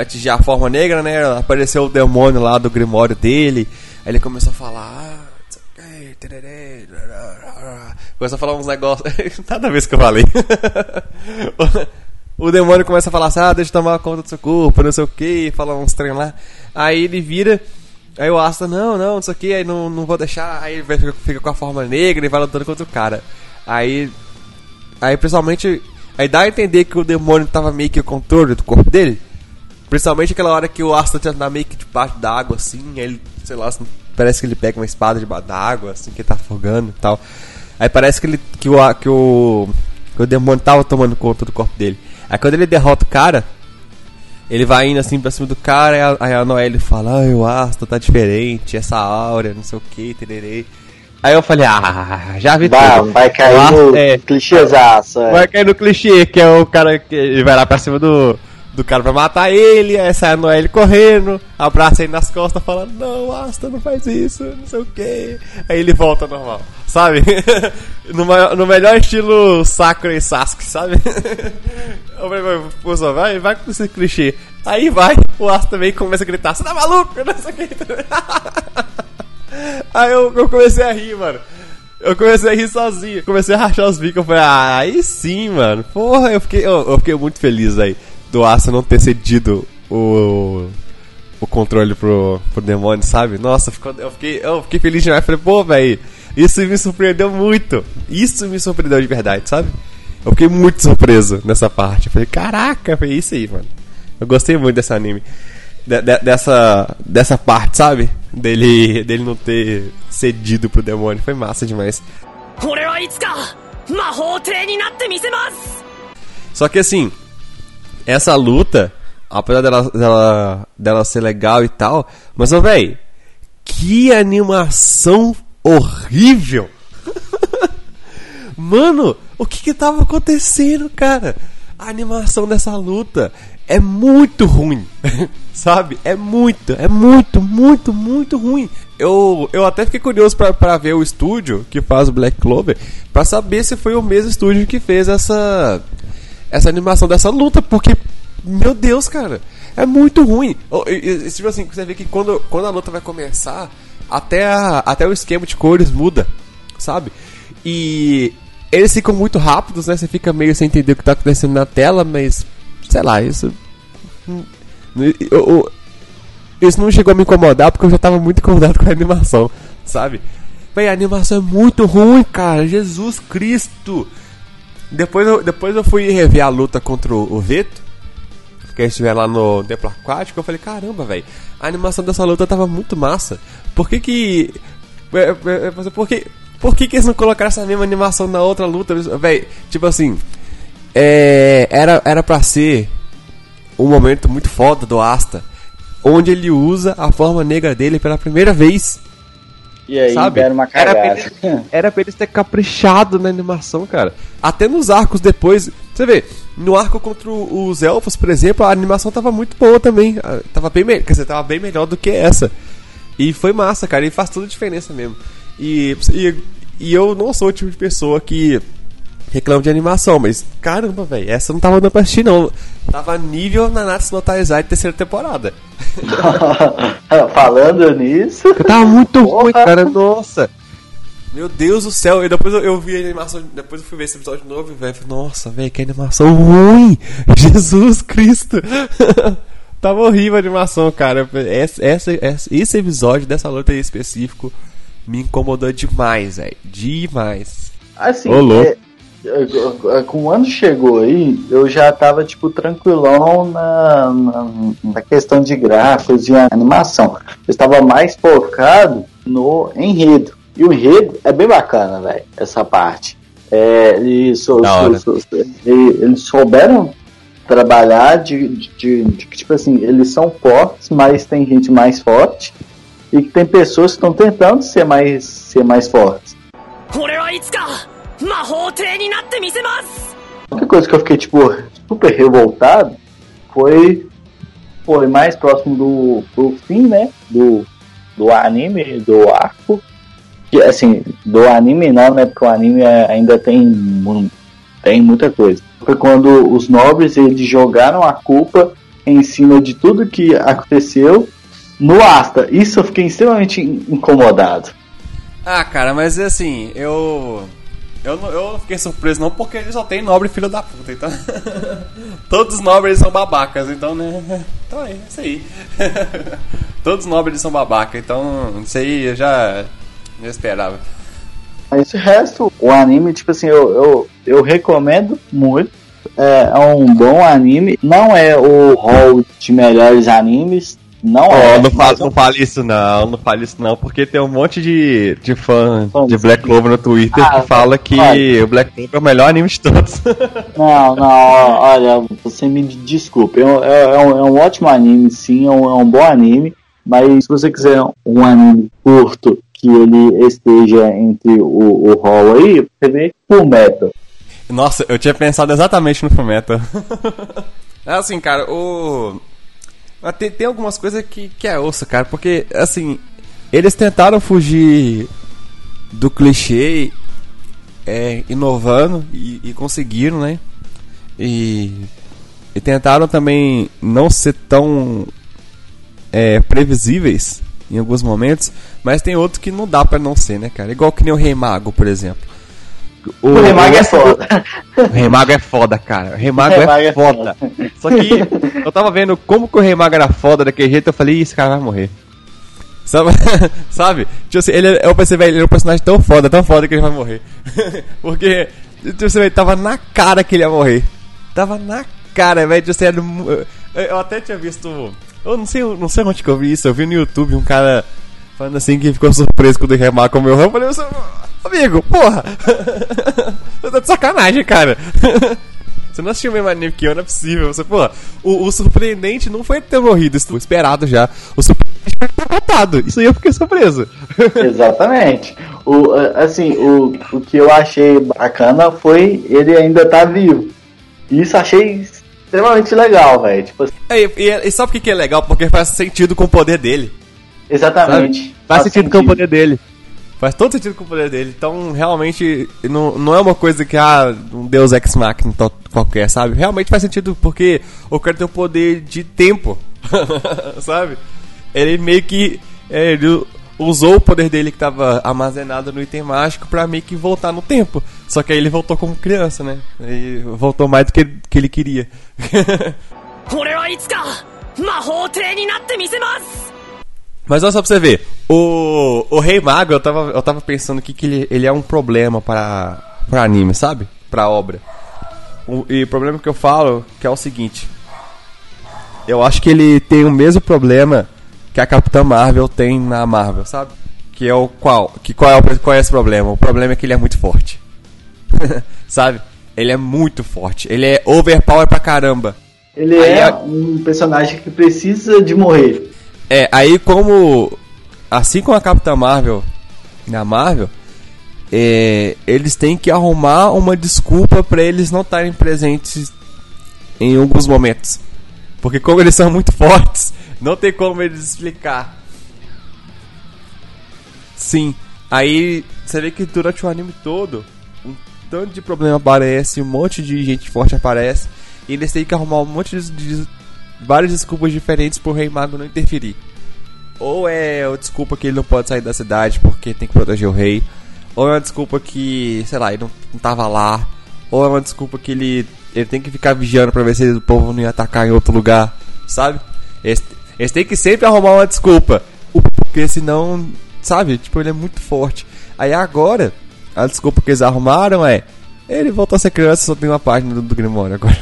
atingir a forma negra, né? Apareceu o demônio lá do grimório dele. Aí ele começou a falar. Ah, não sei o quê, tererê, rarará." Começou a falar uns negócios. Nada o que eu falei. o demônio começa a falar assim: ah, deixa eu tomar conta do seu corpo, não sei o que. Falar uns trem lá. Aí ele vira. Aí o Asta, não, não, não sei o que, aí não, não vou deixar. Aí ele fica, fica com a forma negra e vai lutando contra o cara. Aí. Aí principalmente. Aí dá a entender que o demônio tava meio que o controle do corpo dele. Principalmente aquela hora que o Asta tá meio que debaixo d'água, assim, aí ele, sei lá, assim, parece que ele pega uma espada debaixo d'água, assim, que ele tá afogando e tal. Aí parece que ele. que o. que o. que o demônio tava tomando conta do corpo dele. Aí quando ele derrota o cara, ele vai indo assim pra cima do cara, aí a, Noelle fala, ai, o Asta tá diferente, essa áurea, não sei o que, tererê. Aí eu falei, ah, já vi Vai, tudo. vai cair Asta- no é, clichêzaço. é. Vai cair no clichê, que é o cara que vai lá pra cima do, do cara pra matar ele, aí sai a Noelle correndo, abraça ele nas costas, falando, não, Asta, não faz isso, não sei o que. Aí ele volta normal, sabe? no, maior- no melhor estilo Sakura e Sasuke, sabe? Eu falei, "Mas, Poxa, vai, vai com esse clichê. Aí vai, o Asta também começa a gritar, você tá maluco? Aí eu, eu comecei a rir, mano. Eu comecei a rir sozinho. Comecei a rachar os bicos. Eu falei, ah, aí sim, mano. Porra, eu fiquei, eu, eu fiquei muito feliz aí do Asa não ter cedido o, o controle pro, pro demônio, sabe? Nossa, eu fiquei, eu fiquei feliz demais. Falei, pô, velho, isso me surpreendeu muito. Isso me surpreendeu de verdade, sabe? Eu fiquei muito surpreso nessa parte. Eu falei, caraca, foi isso aí, mano. Eu gostei muito desse anime. De, de, dessa, dessa parte, sabe? Dele, dele não ter cedido pro demônio. Foi massa demais. Só que assim, essa luta, apesar dela, dela, dela ser legal e tal, mas, véi, que animação horrível! Mano, o que que tava acontecendo, cara? A animação dessa luta é muito ruim, sabe? É muito, é muito, muito, muito ruim. Eu, eu até fiquei curioso pra ver o estúdio que faz o Black Clover, pra saber se foi o mesmo estúdio que fez essa essa animação dessa luta, porque, meu Deus, cara, é muito ruim. Oh, e- Tipo assim, você vê que quando, quando a luta vai começar, até, a- até o esquema de cores muda, sabe? E eles ficam muito rápidos, né? Você fica meio sem entender o que tá acontecendo na tela, mas, sei lá, isso. hum, eu- isso não chegou a me incomodar porque eu já tava muito incomodado com a animação, sabe? Véi, a animação é muito ruim, cara. Jesus Cristo! Depois eu, depois eu fui rever a luta contra o, Veto, que eles estiveram lá no Templo Aquático. Eu falei, caramba, velho, a animação dessa luta tava muito massa. Por que que. é, é, é, Por que, por que, que eles não colocaram essa mesma animação na outra luta? Velho, tipo assim. É, era, era pra ser um momento muito foda do Asta, onde ele usa a forma negra dele pela primeira vez. E aí, Sabe? deram uma Era pra, cagada. eles, era pra eles ter caprichado na animação, cara. Até nos arcos depois. Você vê, no arco contra os elfos, por exemplo, a animação tava muito boa também. Ah, Tava bem, quer dizer, tava bem melhor do que essa. E foi massa, cara. E faz toda a diferença mesmo. E, e, e eu não sou o tipo de pessoa que reclama de animação, mas caramba, velho, essa não tava dando pra assistir, não. Tava nível Nanatsu no Taizai de terceira temporada. Falando nisso. Tava muito Porra. ruim, cara. Nossa. Meu Deus do céu. E depois eu, eu vi a animação. Depois eu fui ver esse episódio de novo e velho. Nossa, velho, que animação ruim. Jesus Cristo. Tava horrível a animação, cara. Essa, essa- esse episódio dessa luta em específico me incomodou demais, velho. Demais. Assim, Ô, louco. é, quando chegou aí, eu já tava, tipo, tranquilão na, na, na questão de gráficos e animação. Eu estava mais focado no enredo. E o enredo é bem bacana, velho, essa parte. É, eles, sou- Da hora. sou- sou- e- eles souberam trabalhar de, de, de- de que, tipo assim, eles são fortes, mas tem gente mais forte. E que tem pessoas que estão tentando ser mais, ser mais fortes. 俺はいつか outra única coisa que eu fiquei, tipo, super revoltado foi. Foi mais próximo do, do fim, né? Do, do anime, do arco. que assim, do anime não, né? Porque o anime ainda tem, tem muita coisa. Foi quando os nobres eles jogaram a culpa em cima de tudo que aconteceu no Asta. Isso eu fiquei extremamente incomodado. Ah, cara, mas assim, eu. Eu não, eu fiquei surpreso não, porque ele só tem nobre filho da puta, então. Todos os nobres são babacas, então, né? Então é isso aí. Todos os nobres são babacas, então isso aí eu já. já esperava. Mas o resto, o anime, tipo assim, eu, eu, eu recomendo muito. é, é um bom anime. Não é o hall de melhores animes. Não Oh, é. não, fala, não fale isso não, não fale isso não, porque tem um monte de, de fã de Black Clover no Twitter Ah, que fala que olha. o Black Clover é o melhor anime de todos. Não, não, olha, você me desculpe. É, um- é- é um, é um ótimo anime, sim, é um, é um bom anime. Mas se você quiser um anime curto que ele esteja entre o, o hall aí, você vê Full Metal. Nossa, eu tinha pensado exatamente no Fullmetal. é assim, cara, o... Tem, tem algumas coisas que, que é osso, cara, porque, assim, eles tentaram fugir do clichê, é, inovando, e, e conseguiram, né? E, e tentaram também não ser tão é, previsíveis em alguns momentos, mas tem outros que não dá pra não ser, né, cara? Igual que nem o Rei Mago, por exemplo. O Remago é foda. o Rei Mago é foda, cara. O Rei Mago Rei é, é foda. Só que eu tava vendo como que o Rei Mago era foda daquele jeito, eu falei, "Ih, esse cara vai morrer. Sabe? Sabe? Tipo assim, ele, eu pensei, velho, ele é um personagem tão foda, tão foda que ele vai morrer. Porque, tipo assim, tava na cara que ele ia morrer. Tava na cara, velho. Tipo assim, era eu, até tinha visto. Eu não sei, não sei onde que eu vi isso. Eu vi no YouTube um cara falando assim que ficou surpreso quando o Rei Mago comeu. Eu falei, amigo, porra! Você tá de sacanagem, cara. Você não assistiu o mesmo anime que eu, não é possível. Você, pô, o, o surpreendente não foi ter morrido, isso foi esperado já. O surpreendente foi ter. Isso aí eu fiquei surpreso. Exatamente. O, assim, o, o que eu achei bacana foi ele ainda tá vivo. Isso achei extremamente legal, velho. Tipo assim, E, e, e sabe por que, que é legal? Porque faz sentido com o poder dele. exatamente. Faz, sentido, com o poder dele. Faz todo sentido com o poder dele. Então, realmente, não, não é uma coisa que, ah, um deus ex machina to- qualquer, sabe? Realmente faz sentido porque o cara tem o poder de tempo, sabe? Ele meio que... é, ele usou o poder dele que tava armazenado no item mágico pra meio que voltar no tempo. Só que aí ele voltou como criança, né? E voltou mais do que, que ele queria. 俺はいつか魔法帝になってみせます mas olha só pra você ver, o, o Rei Mago, eu tava, eu tava pensando que, que ele, ele é um problema para, para anime, sabe? Pra obra. O, e o problema que eu falo que é o seguinte. Eu acho que ele tem o mesmo problema que a Capitã Marvel tem na Marvel, sabe? Que é o qual? Que qual é, o, qual é esse problema? O problema é que ele é muito forte. sabe? Ele é muito forte. Ele é overpower pra caramba. Ele é a- um personagem que precisa de morrer. É, aí como. Assim como a Capitã Marvel na Marvel, é, eles têm que arrumar uma desculpa pra eles não estarem presentes em alguns momentos. Porque como eles são muito fortes, não tem como eles explicar. Sim, aí você vê que durante o anime todo, um tanto de problema aparece, um monte de gente forte aparece, e eles têm que arrumar um monte de, de várias desculpas diferentes pro Rei Mago não interferir. Ou é a desculpa que ele não pode sair da cidade porque tem que proteger o rei, ou é uma desculpa que, sei lá, ele não, não tava lá, ou é uma desculpa que ele, ele tem que ficar vigiando pra ver se o povo não ia atacar em outro lugar, sabe? Eles, eles têm que sempre arrumar uma desculpa, porque senão, sabe? Tipo, ele é muito forte. Aí agora, a desculpa que eles arrumaram é: ele voltou a ser criança, só tem uma página do, do Grimório agora.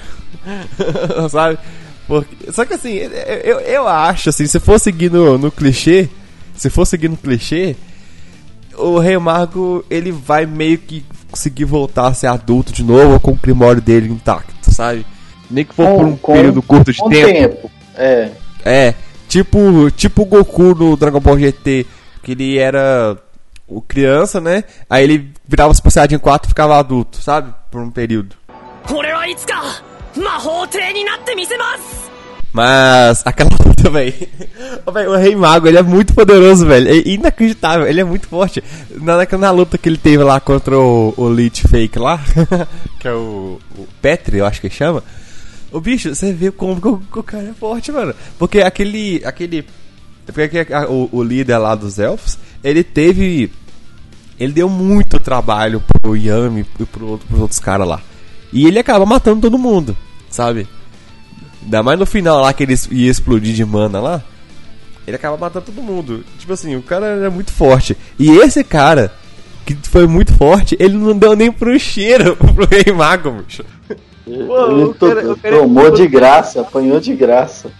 sabe? Porque, só que assim, eu, eu acho assim, se for seguir no, no clichê, se for seguir no clichê, o Rei Mago ele vai meio que conseguir voltar a ser adulto de novo com o primórdio dele intacto, sabe? Nem que for por um período curto de com tempo. É. É, tipo, tipo o Goku no Dragon Ball GT, que ele era o criança, né? Aí ele virava Super Saiyajin 4 e ficava adulto, sabe? Por um período. 俺はいつか mas aquela luta, velho. o Rei Mago, ele é muito poderoso, velho. É inacreditável, ele é muito forte. Na, na luta que ele teve lá contra o, o Leech Fake lá, que é o, o Petri, eu acho que chama. O bicho, você vê como que o, cara é forte, mano. Porque aquele. aquele porque o, o líder lá dos elfos, ele teve. Ele deu muito trabalho pro Yami e pro, pros outros caras lá. E ele acaba matando todo mundo, sabe? Ainda mais no final lá que ele ia explodir de mana lá. Ele acaba matando todo mundo. Tipo assim, o cara era muito forte. E esse cara, que foi muito forte, ele não deu nem pro cheiro pro Rei Mago, bicho. Ele cara- cara é tomou de graça, apanhou de graça.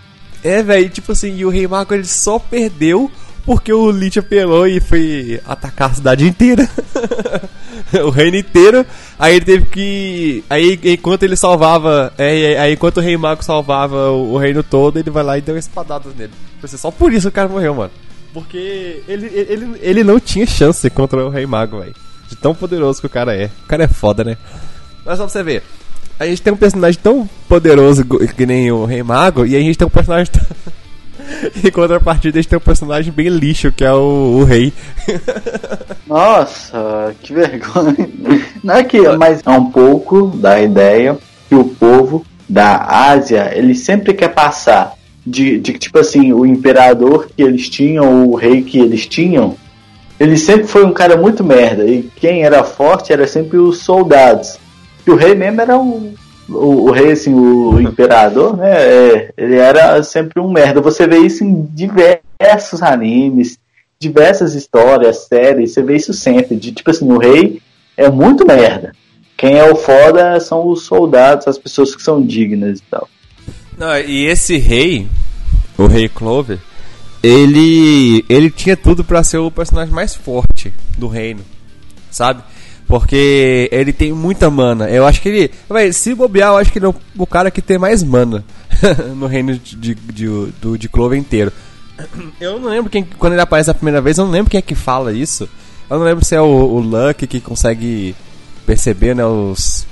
É, velho, tipo assim, e o Rei Mago ele só perdeu porque o Lich apelou e foi atacar a cidade inteira. o reino inteiro. Aí ele teve que. Aí enquanto ele salvava. É, aí enquanto o Rei Mago salvava o, o reino todo, ele vai lá e deu espadadas nele. Assim, Só por isso o cara morreu, mano. Porque ele, ele, ele não tinha chance contra o Rei Mago, velho. De tão poderoso que o cara é. O cara é foda, né? Mas só pra você ver. A gente tem um personagem tão poderoso que nem o Rei Mago, e a gente tem um personagem. em contrapartida, gente tem um personagem bem lixo, que é o, o Rei. Nossa, que vergonha. Não é que, mas é um pouco da ideia que o povo da Ásia, ele sempre quer passar de, de tipo assim, o imperador que eles tinham, o rei que eles tinham, ele sempre foi um cara muito merda. E quem era forte era sempre os soldados. E o rei mesmo era o, o, o rei, assim, o imperador, né? é, ele era sempre um merda. Você vê isso em diversos animes, diversas histórias, séries, você vê isso sempre. De tipo assim, o rei é muito merda. Quem é o foda são os soldados, as pessoas que são dignas e tal. Não, e esse rei, o Rei Clover, ele ele tinha tudo pra ser o personagem mais forte do reino, sabe? Porque ele tem muita mana. Eu acho que ele, véi, se bobear, eu acho que ele é o- cara que tem mais mana no reino de, de, de, de Clover inteiro. Eu não lembro quem, quando ele aparece a primeira vez, eu não lembro quem é que fala isso. Eu não lembro se é o, o Luck que consegue perceber, né, os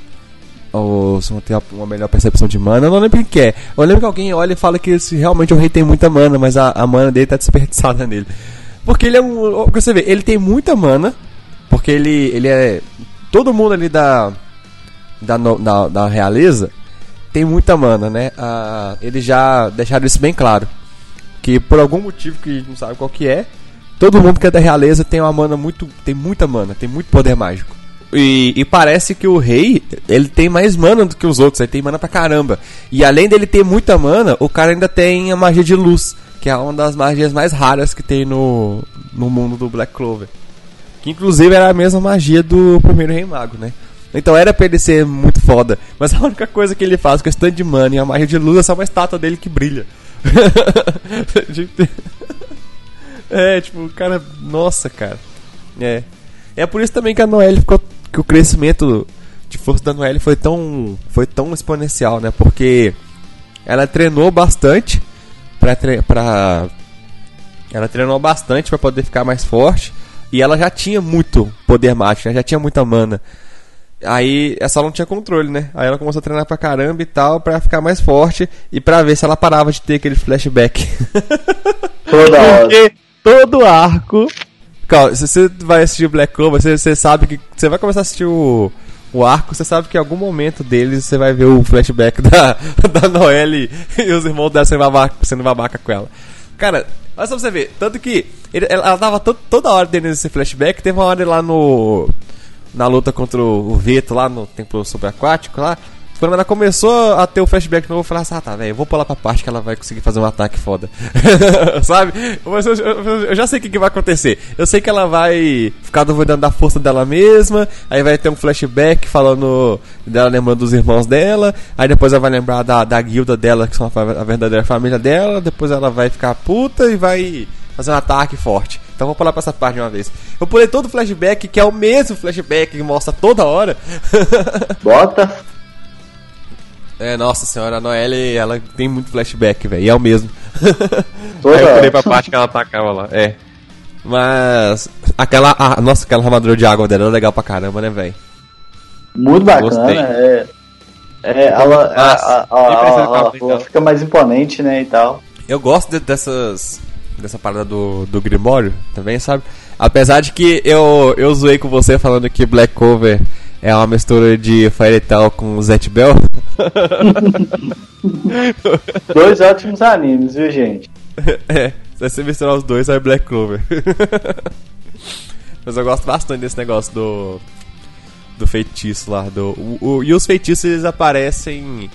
os ter uma melhor percepção de mana. Eu não lembro quem que é. Eu lembro que alguém olha e fala que esse, realmente o rei tem muita mana, mas a, a mana dele tá desperdiçada nele. Porque ele é um. Você vê, ele tem muita mana. Porque ele, ele é. Todo mundo ali da. Da, da, da realeza tem muita mana, né? Ah, eles já deixaram isso bem claro. Que por algum motivo que a gente não sabe qual que é, todo mundo que é da realeza tem uma mana muito. tem muita mana, tem muito poder mágico. E, e parece que o rei, ele tem mais mana do que os outros, ele tem mana pra caramba. E além dele ter muita mana, o cara ainda tem a magia de luz, que é uma das magias mais raras que tem no, no mundo do Black Clover. Que inclusive era a mesma magia do primeiro Rei Mago, né? Então era pra ele ser muito foda. Mas a única coisa que ele faz com esse tanto de mana e a magia de luz é só uma estátua dele que brilha. é, tipo, o cara. Nossa, cara. É. É por isso também que a Noelle ficou. Que o crescimento de força da Noelle foi tão. Foi tão exponencial, né? Porque ela treinou bastante pra. tre- pra ela treinou bastante pra poder ficar mais forte. E ela já tinha muito poder mágico, né? já tinha muita mana. Aí essa não tinha controle, né? Aí ela começou a treinar pra caramba e tal, pra ficar mais forte e pra ver se ela parava de ter aquele flashback. Toda. Porque todo arco. Calma, se você vai assistir Black Clover, você, você sabe que. Você vai começar a assistir o, o arco, você sabe que em algum momento deles você vai ver o flashback da, da Noelle e os irmãos dela sendo babaca, sendo babaca com ela. Cara, olha só pra você ver. Tanto que ele- ela, to- toda hora tendo esse flashback. Teve uma hora lá no. Na luta contra o Veto lá no templo subaquático lá. Quando ela começou a ter o flashback novo, eu falei assim, ah tá, velho, eu vou pular pra parte que ela vai conseguir fazer um ataque foda. Sabe? Mas eu, eu- eu já sei o que, que vai acontecer. Eu sei que ela vai ficar duvidando da força dela mesma, aí vai ter um flashback falando dela lembrando dos irmãos dela, aí depois ela vai lembrar da, da guilda dela, que são a verdadeira família dela, depois ela vai ficar puta e vai fazer um ataque forte. Então vou pular pra essa parte de uma vez. Eu pulei todo o flashback, que é o mesmo flashback que mostra toda hora. Bota. É, nossa senhora, a Noelle, ela tem muito flashback, velho, e é o mesmo. Toda Aí eu pulei hora. pra parte que ela atacava lá, é. Mas, aquela, a, nossa, aquela armadura de água dela é legal pra caramba, né, velho? Muito bacana. Gostei. É, é, ela, a- a- a- fica mais imponente, né, e tal. Eu gosto de- dessas. dessa parada do, do Grimório também, sabe? Apesar de que eu, eu zoei com você falando que Black Cover é uma mistura de Fairy Tail com Zet Bell. Dois ótimos animes, viu, gente? é, se você misturar os dois, é Black Clover. Mas eu gosto bastante desse negócio do. Do feitiço lá. Do, o, o- e os feitiços eles aparecem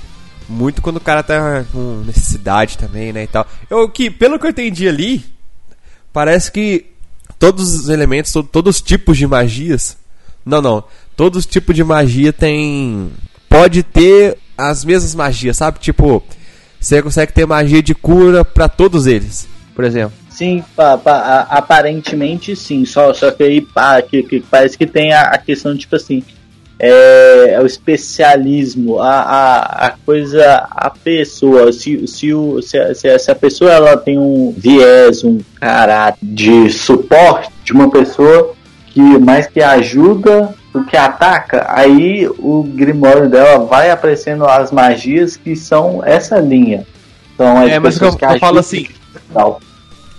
muito quando o cara tá com necessidade também, né? E tal. Eu, que, pelo que eu entendi ali, parece que todos os elementos, to- todos os tipos de magias. Não, não. Todos os tipos de magia tem. pode ter as mesmas magias, sabe? Tipo, você consegue ter magia de cura pra todos eles, por exemplo. Sim, pa, pa, a- aparentemente sim. Só, só que aí que, que parece que tem a, a questão, tipo assim, é, é o especialismo, a, a, a coisa, a pessoa. Se, se, o, se, a, se se a pessoa ela tem um viés, um caráter de suporte de uma pessoa que mais que ajuda do que ataca, aí o grimório dela vai aparecendo as magias que são essa linha. Então, as É, mas o que eu- pessoas eu falo assim, tal.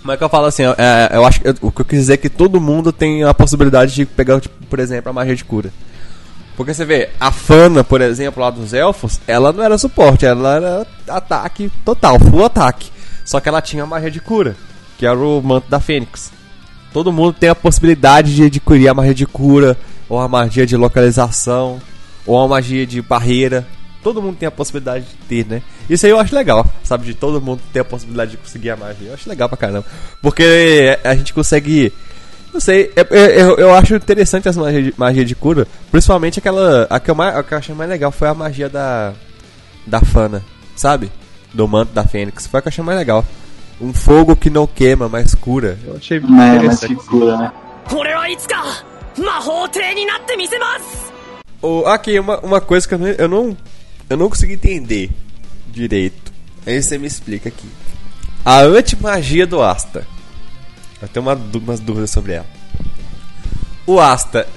Como é que eu falo assim? é, eu acho que o que eu quis dizer é que todo mundo tem a possibilidade de pegar, tipo, por exemplo, a magia de cura. Porque você vê, a Fana, por exemplo, lá dos elfos, ela não era suporte, ela era ataque total, full ataque. Só que ela tinha a magia de cura, que era o manto da Fênix. Todo mundo tem a possibilidade de adquirir a magia de cura, ou a magia de localização, ou a magia de barreira. Todo mundo tem a possibilidade de ter, né? Isso aí eu acho legal, sabe? De todo mundo ter a possibilidade de conseguir a magia. Eu acho legal pra caramba. Porque a gente consegue. Não sei, é- é- eu, eu acho interessante as magias de, magia de cura. Principalmente aquela. A que, eu mais, a que eu achei mais legal foi a magia da. Da Fana, sabe? Do manto da Fênix. Foi a que eu achei mais legal. Um fogo que não queima, mas cura. Eu achei É, mas interessante. figura, né? 俺はいつか Oh, aqui, uma, uma coisa que eu não, eu não, eu não consegui entender direito. Aí você me explica aqui. A antimagia do Asta. Eu tenho uma, umas dúvidas sobre ela. O Asta,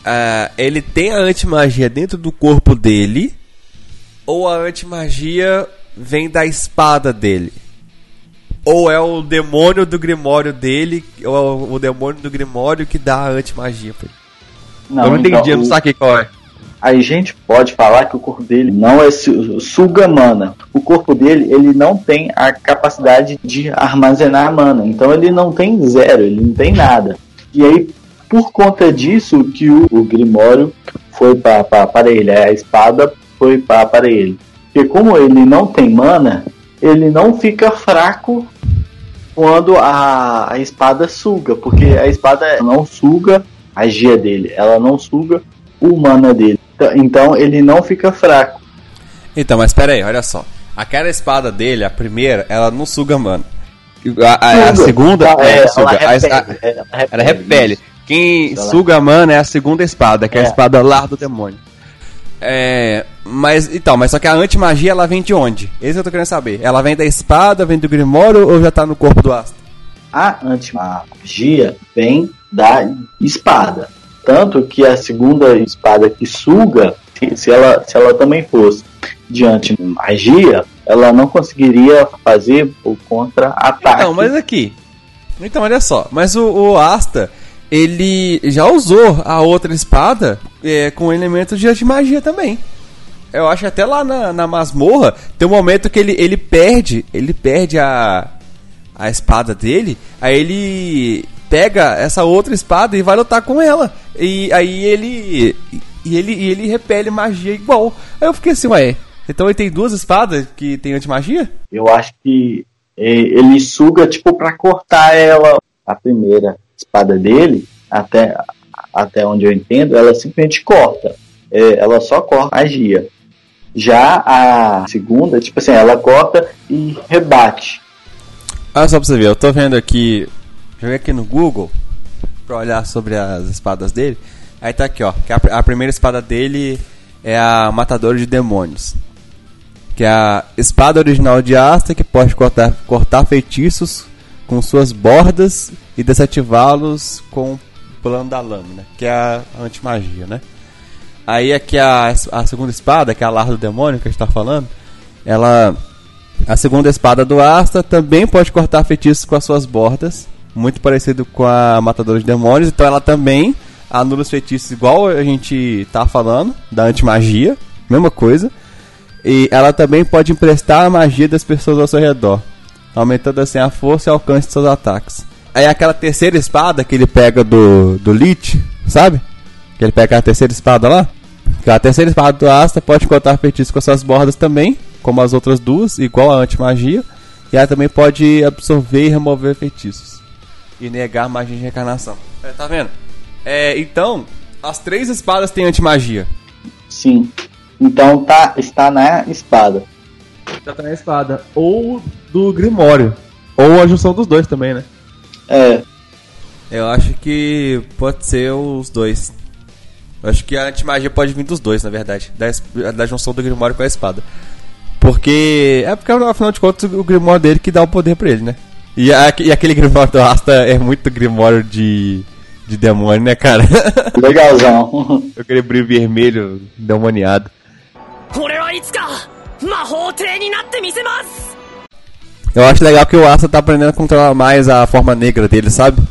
uh, ele tem a antimagia dentro do corpo dele? Ou a antimagia vem da espada dele? Ou é o demônio do grimório dele, ou é o, o demônio do grimório que dá a anti-magia pra ele? Não, eu não entendi, então, eu não saquei qual é. A gente pode falar que o corpo dele não é su- suga mana. O corpo dele, ele não tem a capacidade de armazenar mana. Então ele não tem zero, ele não tem nada. E aí, por conta disso, que o, o Grimório foi pra, pra- para ele, a espada foi pra, para ele. Porque como ele não tem mana, ele não fica fraco quando a, a espada suga. Porque a espada não suga a magia dele, ela não suga o mana dele. Então- Então ele não fica fraco. Então, mas pera aí, olha só. Aquela espada dele, a primeira, ela não suga mana. A, a- a segunda, é, ela suga. A- repele, a- ela repele, ela repele. Quem suga mana é a segunda espada, que é, a É. espada lá do demônio. É, mas então, mas só que a anti-magia ela vem de onde? Esse eu tô querendo saber. Ela vem da espada, vem do Grimório ou já tá no corpo do Asta? A antimagia vem da espada. Tanto que a segunda espada que suga, se- se ela, se ela também fosse de antimagia, ela não conseguiria fazer o contra-ataque. Não, mas aqui. Então, olha só. Mas o, o Asta, ele já usou a outra espada é, com elementos de antimagia também. Eu acho até lá na, na masmorra tem um momento que ele, ele perde. Ele perde a, a espada dele. Aí ele pega essa outra espada e vai lutar com ela. E aí ele. E ele, e ele repele magia igual. Aí eu fiquei assim, ué. Então ele tem duas espadas que tem antimagia? Eu acho que eh, ele suga tipo para cortar ela. A primeira espada dele, até, até onde eu entendo, ela simplesmente corta. Eh, ela só corta magia. Já a segunda, tipo assim, ela corta e rebate. Olha só pra você ver, eu tô vendo aqui. Joguei aqui no Google pra olhar sobre as espadas dele. Aí tá aqui, ó. Que a, a primeira espada dele é a Matadora de Demônios. Que é a espada original de Asta que pode cortar, cortar feitiços com suas bordas e desativá-los com o plano da lâmina, que é a antimagia, né? Aí aqui a, a segunda espada, que é a Lar do Demônio que a gente tá falando, ela a segunda espada do Asta também pode cortar feitiços com as suas bordas, muito parecido com a Matadora de Demônios, então ela também anula os feitiços igual a gente tá falando, da antimagia, mesma coisa. E ela também pode emprestar a magia das pessoas ao seu redor, aumentando assim a força e alcance de seus ataques. Aí aquela terceira espada que ele pega do, do Lich, sabe? Que ele pega a terceira espada lá. Que a terceira espada do Asta pode cortar feitiços com as suas bordas também, como as outras duas, igual a antimagia. E ela também pode absorver e remover feitiços. E negar magia de reencarnação. É, tá vendo? É, então, as três espadas têm antimagia. Sim. Então tá, está na espada. Já tá na espada. Ou do Grimório. Ou a junção dos dois também, né? É. Eu acho que pode ser os dois. Eu acho que a antimagia pode vir dos dois, na verdade. Da, es- da junção do Grimório com a espada. Porque. É porque, afinal de contas, o Grimório dele que dá o poder pra ele, né? E, a- e aquele Grimório do Asta é muito Grimório de. de demônio, né, cara? Legalzão. aquele brilho vermelho demoniado. 俺はいつか魔法帝になってみせます eu acho legal que o Asta tá aprendendo a controlar mais a forma negra dele, sabe?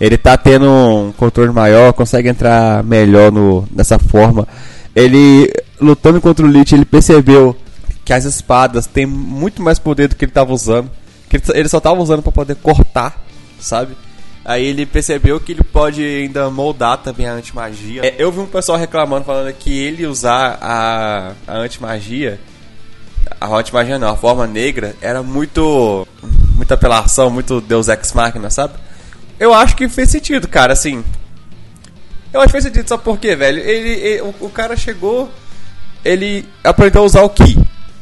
Ele tá tendo um controle maior, consegue entrar melhor no, nessa forma. Ele, lutando contra o Lich, ele percebeu que as espadas têm muito mais poder do que ele tava usando. Que ele, só tava usando pra poder cortar, sabe? Aí ele percebeu que ele pode ainda moldar também a antimagia. É, eu vi um pessoal reclamando, falando que ele usar a, a antimagia a Hot Magia não, a forma negra era muito. muita apelação, muito Deus Ex Machina, sabe? Eu acho que fez sentido, cara, assim. Eu acho que fez sentido, sabe por quê, velho? Ele, ele- o, o cara chegou, ele aprendeu a usar o Ki,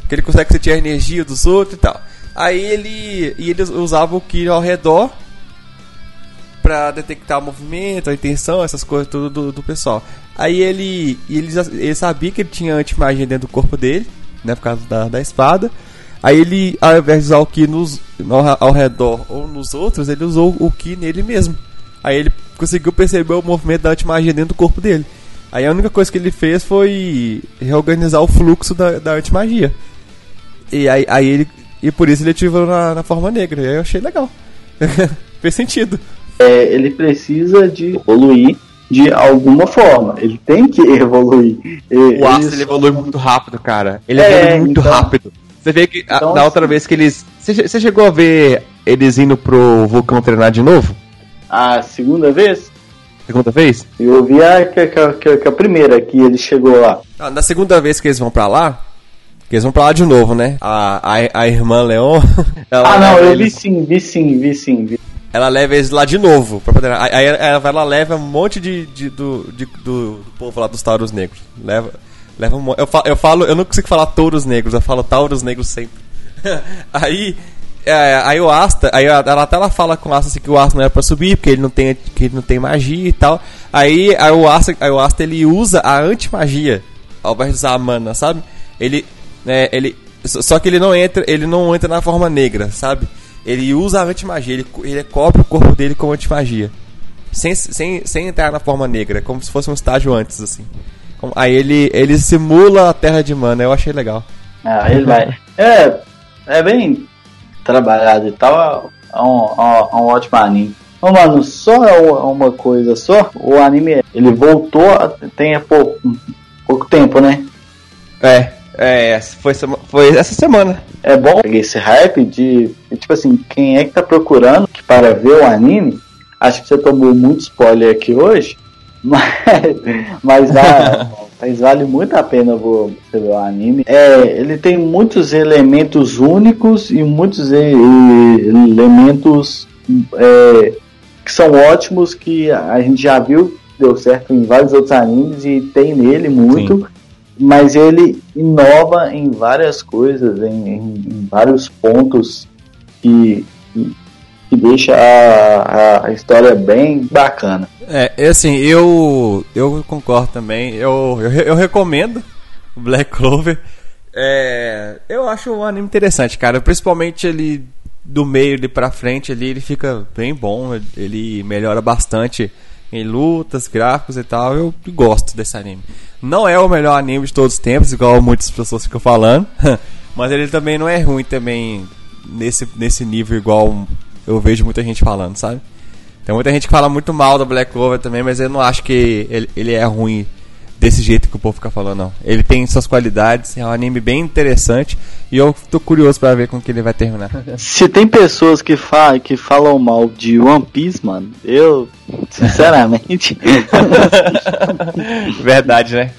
que ele consegue sentir a energia dos outros e tal. Aí ele. E ele usava o Ki ao redor pra detectar o movimento, a intenção, essas coisas tudo do, do pessoal. Aí ele, ele, ele sabia que ele tinha antimagia dentro do corpo dele, né, por causa da, da espada. Aí ele, ao invés de usar o Ki nos, ao, ao redor ou nos outros, ele usou o Ki nele mesmo. Aí ele conseguiu perceber o movimento da antimagia dentro do corpo dele. Aí a única coisa que ele fez foi reorganizar o fluxo da, da antimagia. E aí, aí ele. E por isso ele ativou na, na forma negra. E aí eu achei legal. fez sentido. É, ele precisa de evoluir de alguma forma. Ele tem que evoluir. O eles- ele evolui muito rápido, cara. Ele É, evolui muito então- rápido. Você vê que a- Então, da outra assim- vez que eles. Você che- você chegou a ver eles indo pro vulcão treinar de novo? A segunda vez, Segunda vez? eu vi a, que, a primeira que ele chegou lá. Ah, na segunda vez que eles vão pra lá. Que eles vão pra lá de novo, né? A, a, a irmã Leon. ela Ah, não, eu vi sim, vi sim, vi sim. Vi. Ela leva eles lá de novo. Pra poder, aí ela, leva um monte de, de- do, de- do, do povo lá dos Tauros Negros. Leva, leva um. Eu falo, eu falo, eu não consigo falar Touros Negros, eu falo Tauros Negros sempre. aí, é, aí o Asta, aí ela, até ela fala com o Asta assim, que o Asta não era pra subir, porque ele não tem, que ele não tem magia e tal. Aí, aí, o, Asta, aí o Asta ele usa a antimagia ao invés de usar a mana, sabe? Ele, né, ele, só que ele não entra, ele não entra na forma negra, sabe? Ele usa a antimagia, ele, ele cobre o corpo dele com antimagia. Sem, sem, sem entrar na forma negra, como se fosse um estágio antes, assim. Aí ele, ele simula a terra de mana, eu achei legal. Ah, ele vai. É, é bem trabalhado e tal. É um, é um- é um ótimo anime. Ô, mano, só é uma coisa só. O anime, ele voltou a- tem há pouco, pouco tempo, né? É, é, foi, foi essa semana. É bom esse hype de, tipo assim, quem é que tá procurando para ver o anime? Acho que você tomou muito spoiler aqui hoje, mas, mas, mas vale muito a pena vo- você ver o anime. É, ele tem muitos elementos únicos e muitos e- e- elementos é, que são ótimos que a gente já viu deu certo em vários outros animes e tem nele muito mas ele inova em várias coisas, em, em- em vários pontos que, que, deixa a, a- história bem bacana. É, assim, eu eu concordo também. Eu, eu, eu recomendo Black Clover. É, eu acho o anime interessante, cara. Principalmente ele do meio ali pra frente ali, ele fica bem bom. Ele melhora bastante em lutas, gráficos e tal. Eu gosto desse anime. Não é o melhor anime de todos os tempos, igual muitas pessoas ficam falando. Mas ele também não é ruim também nesse, nesse nível igual eu vejo muita gente falando, sabe? Tem muita gente que fala muito mal do Black Clover também, mas eu não acho que ele, ele é ruim desse jeito que o povo fica falando, não. Ele tem suas qualidades, é um anime bem interessante e eu tô curioso pra ver como que ele vai terminar. Se tem pessoas que, fa que falam mal de One Piece, mano, eu, sinceramente, Verdade, né?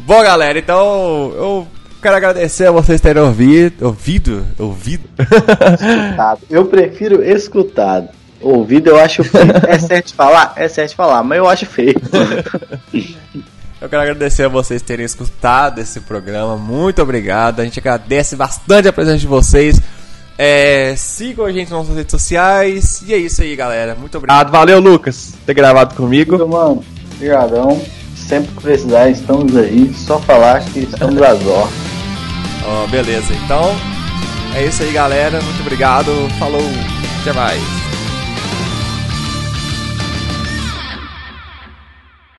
Bom, galera, então eu quero agradecer a vocês terem ouvido. Ouvido? Ouvido? escutado. eu prefiro escutado. Ouvido eu acho feio. É certo de falar? É certo de falar, mas eu acho feio. Eu quero agradecer a vocês terem escutado esse programa. Muito obrigado. A gente agradece bastante a presença de vocês. É, sigam a gente nas nossas redes sociais. E é isso aí, galera. Muito obrigado. Valeu, Lucas, por ter gravado comigo. Então, mano, obrigadão. Sempre que precisar, estamos aí. Só falar que estamos às ordens. Oh, beleza, então é isso aí, galera. Muito obrigado. Falou. Até mais.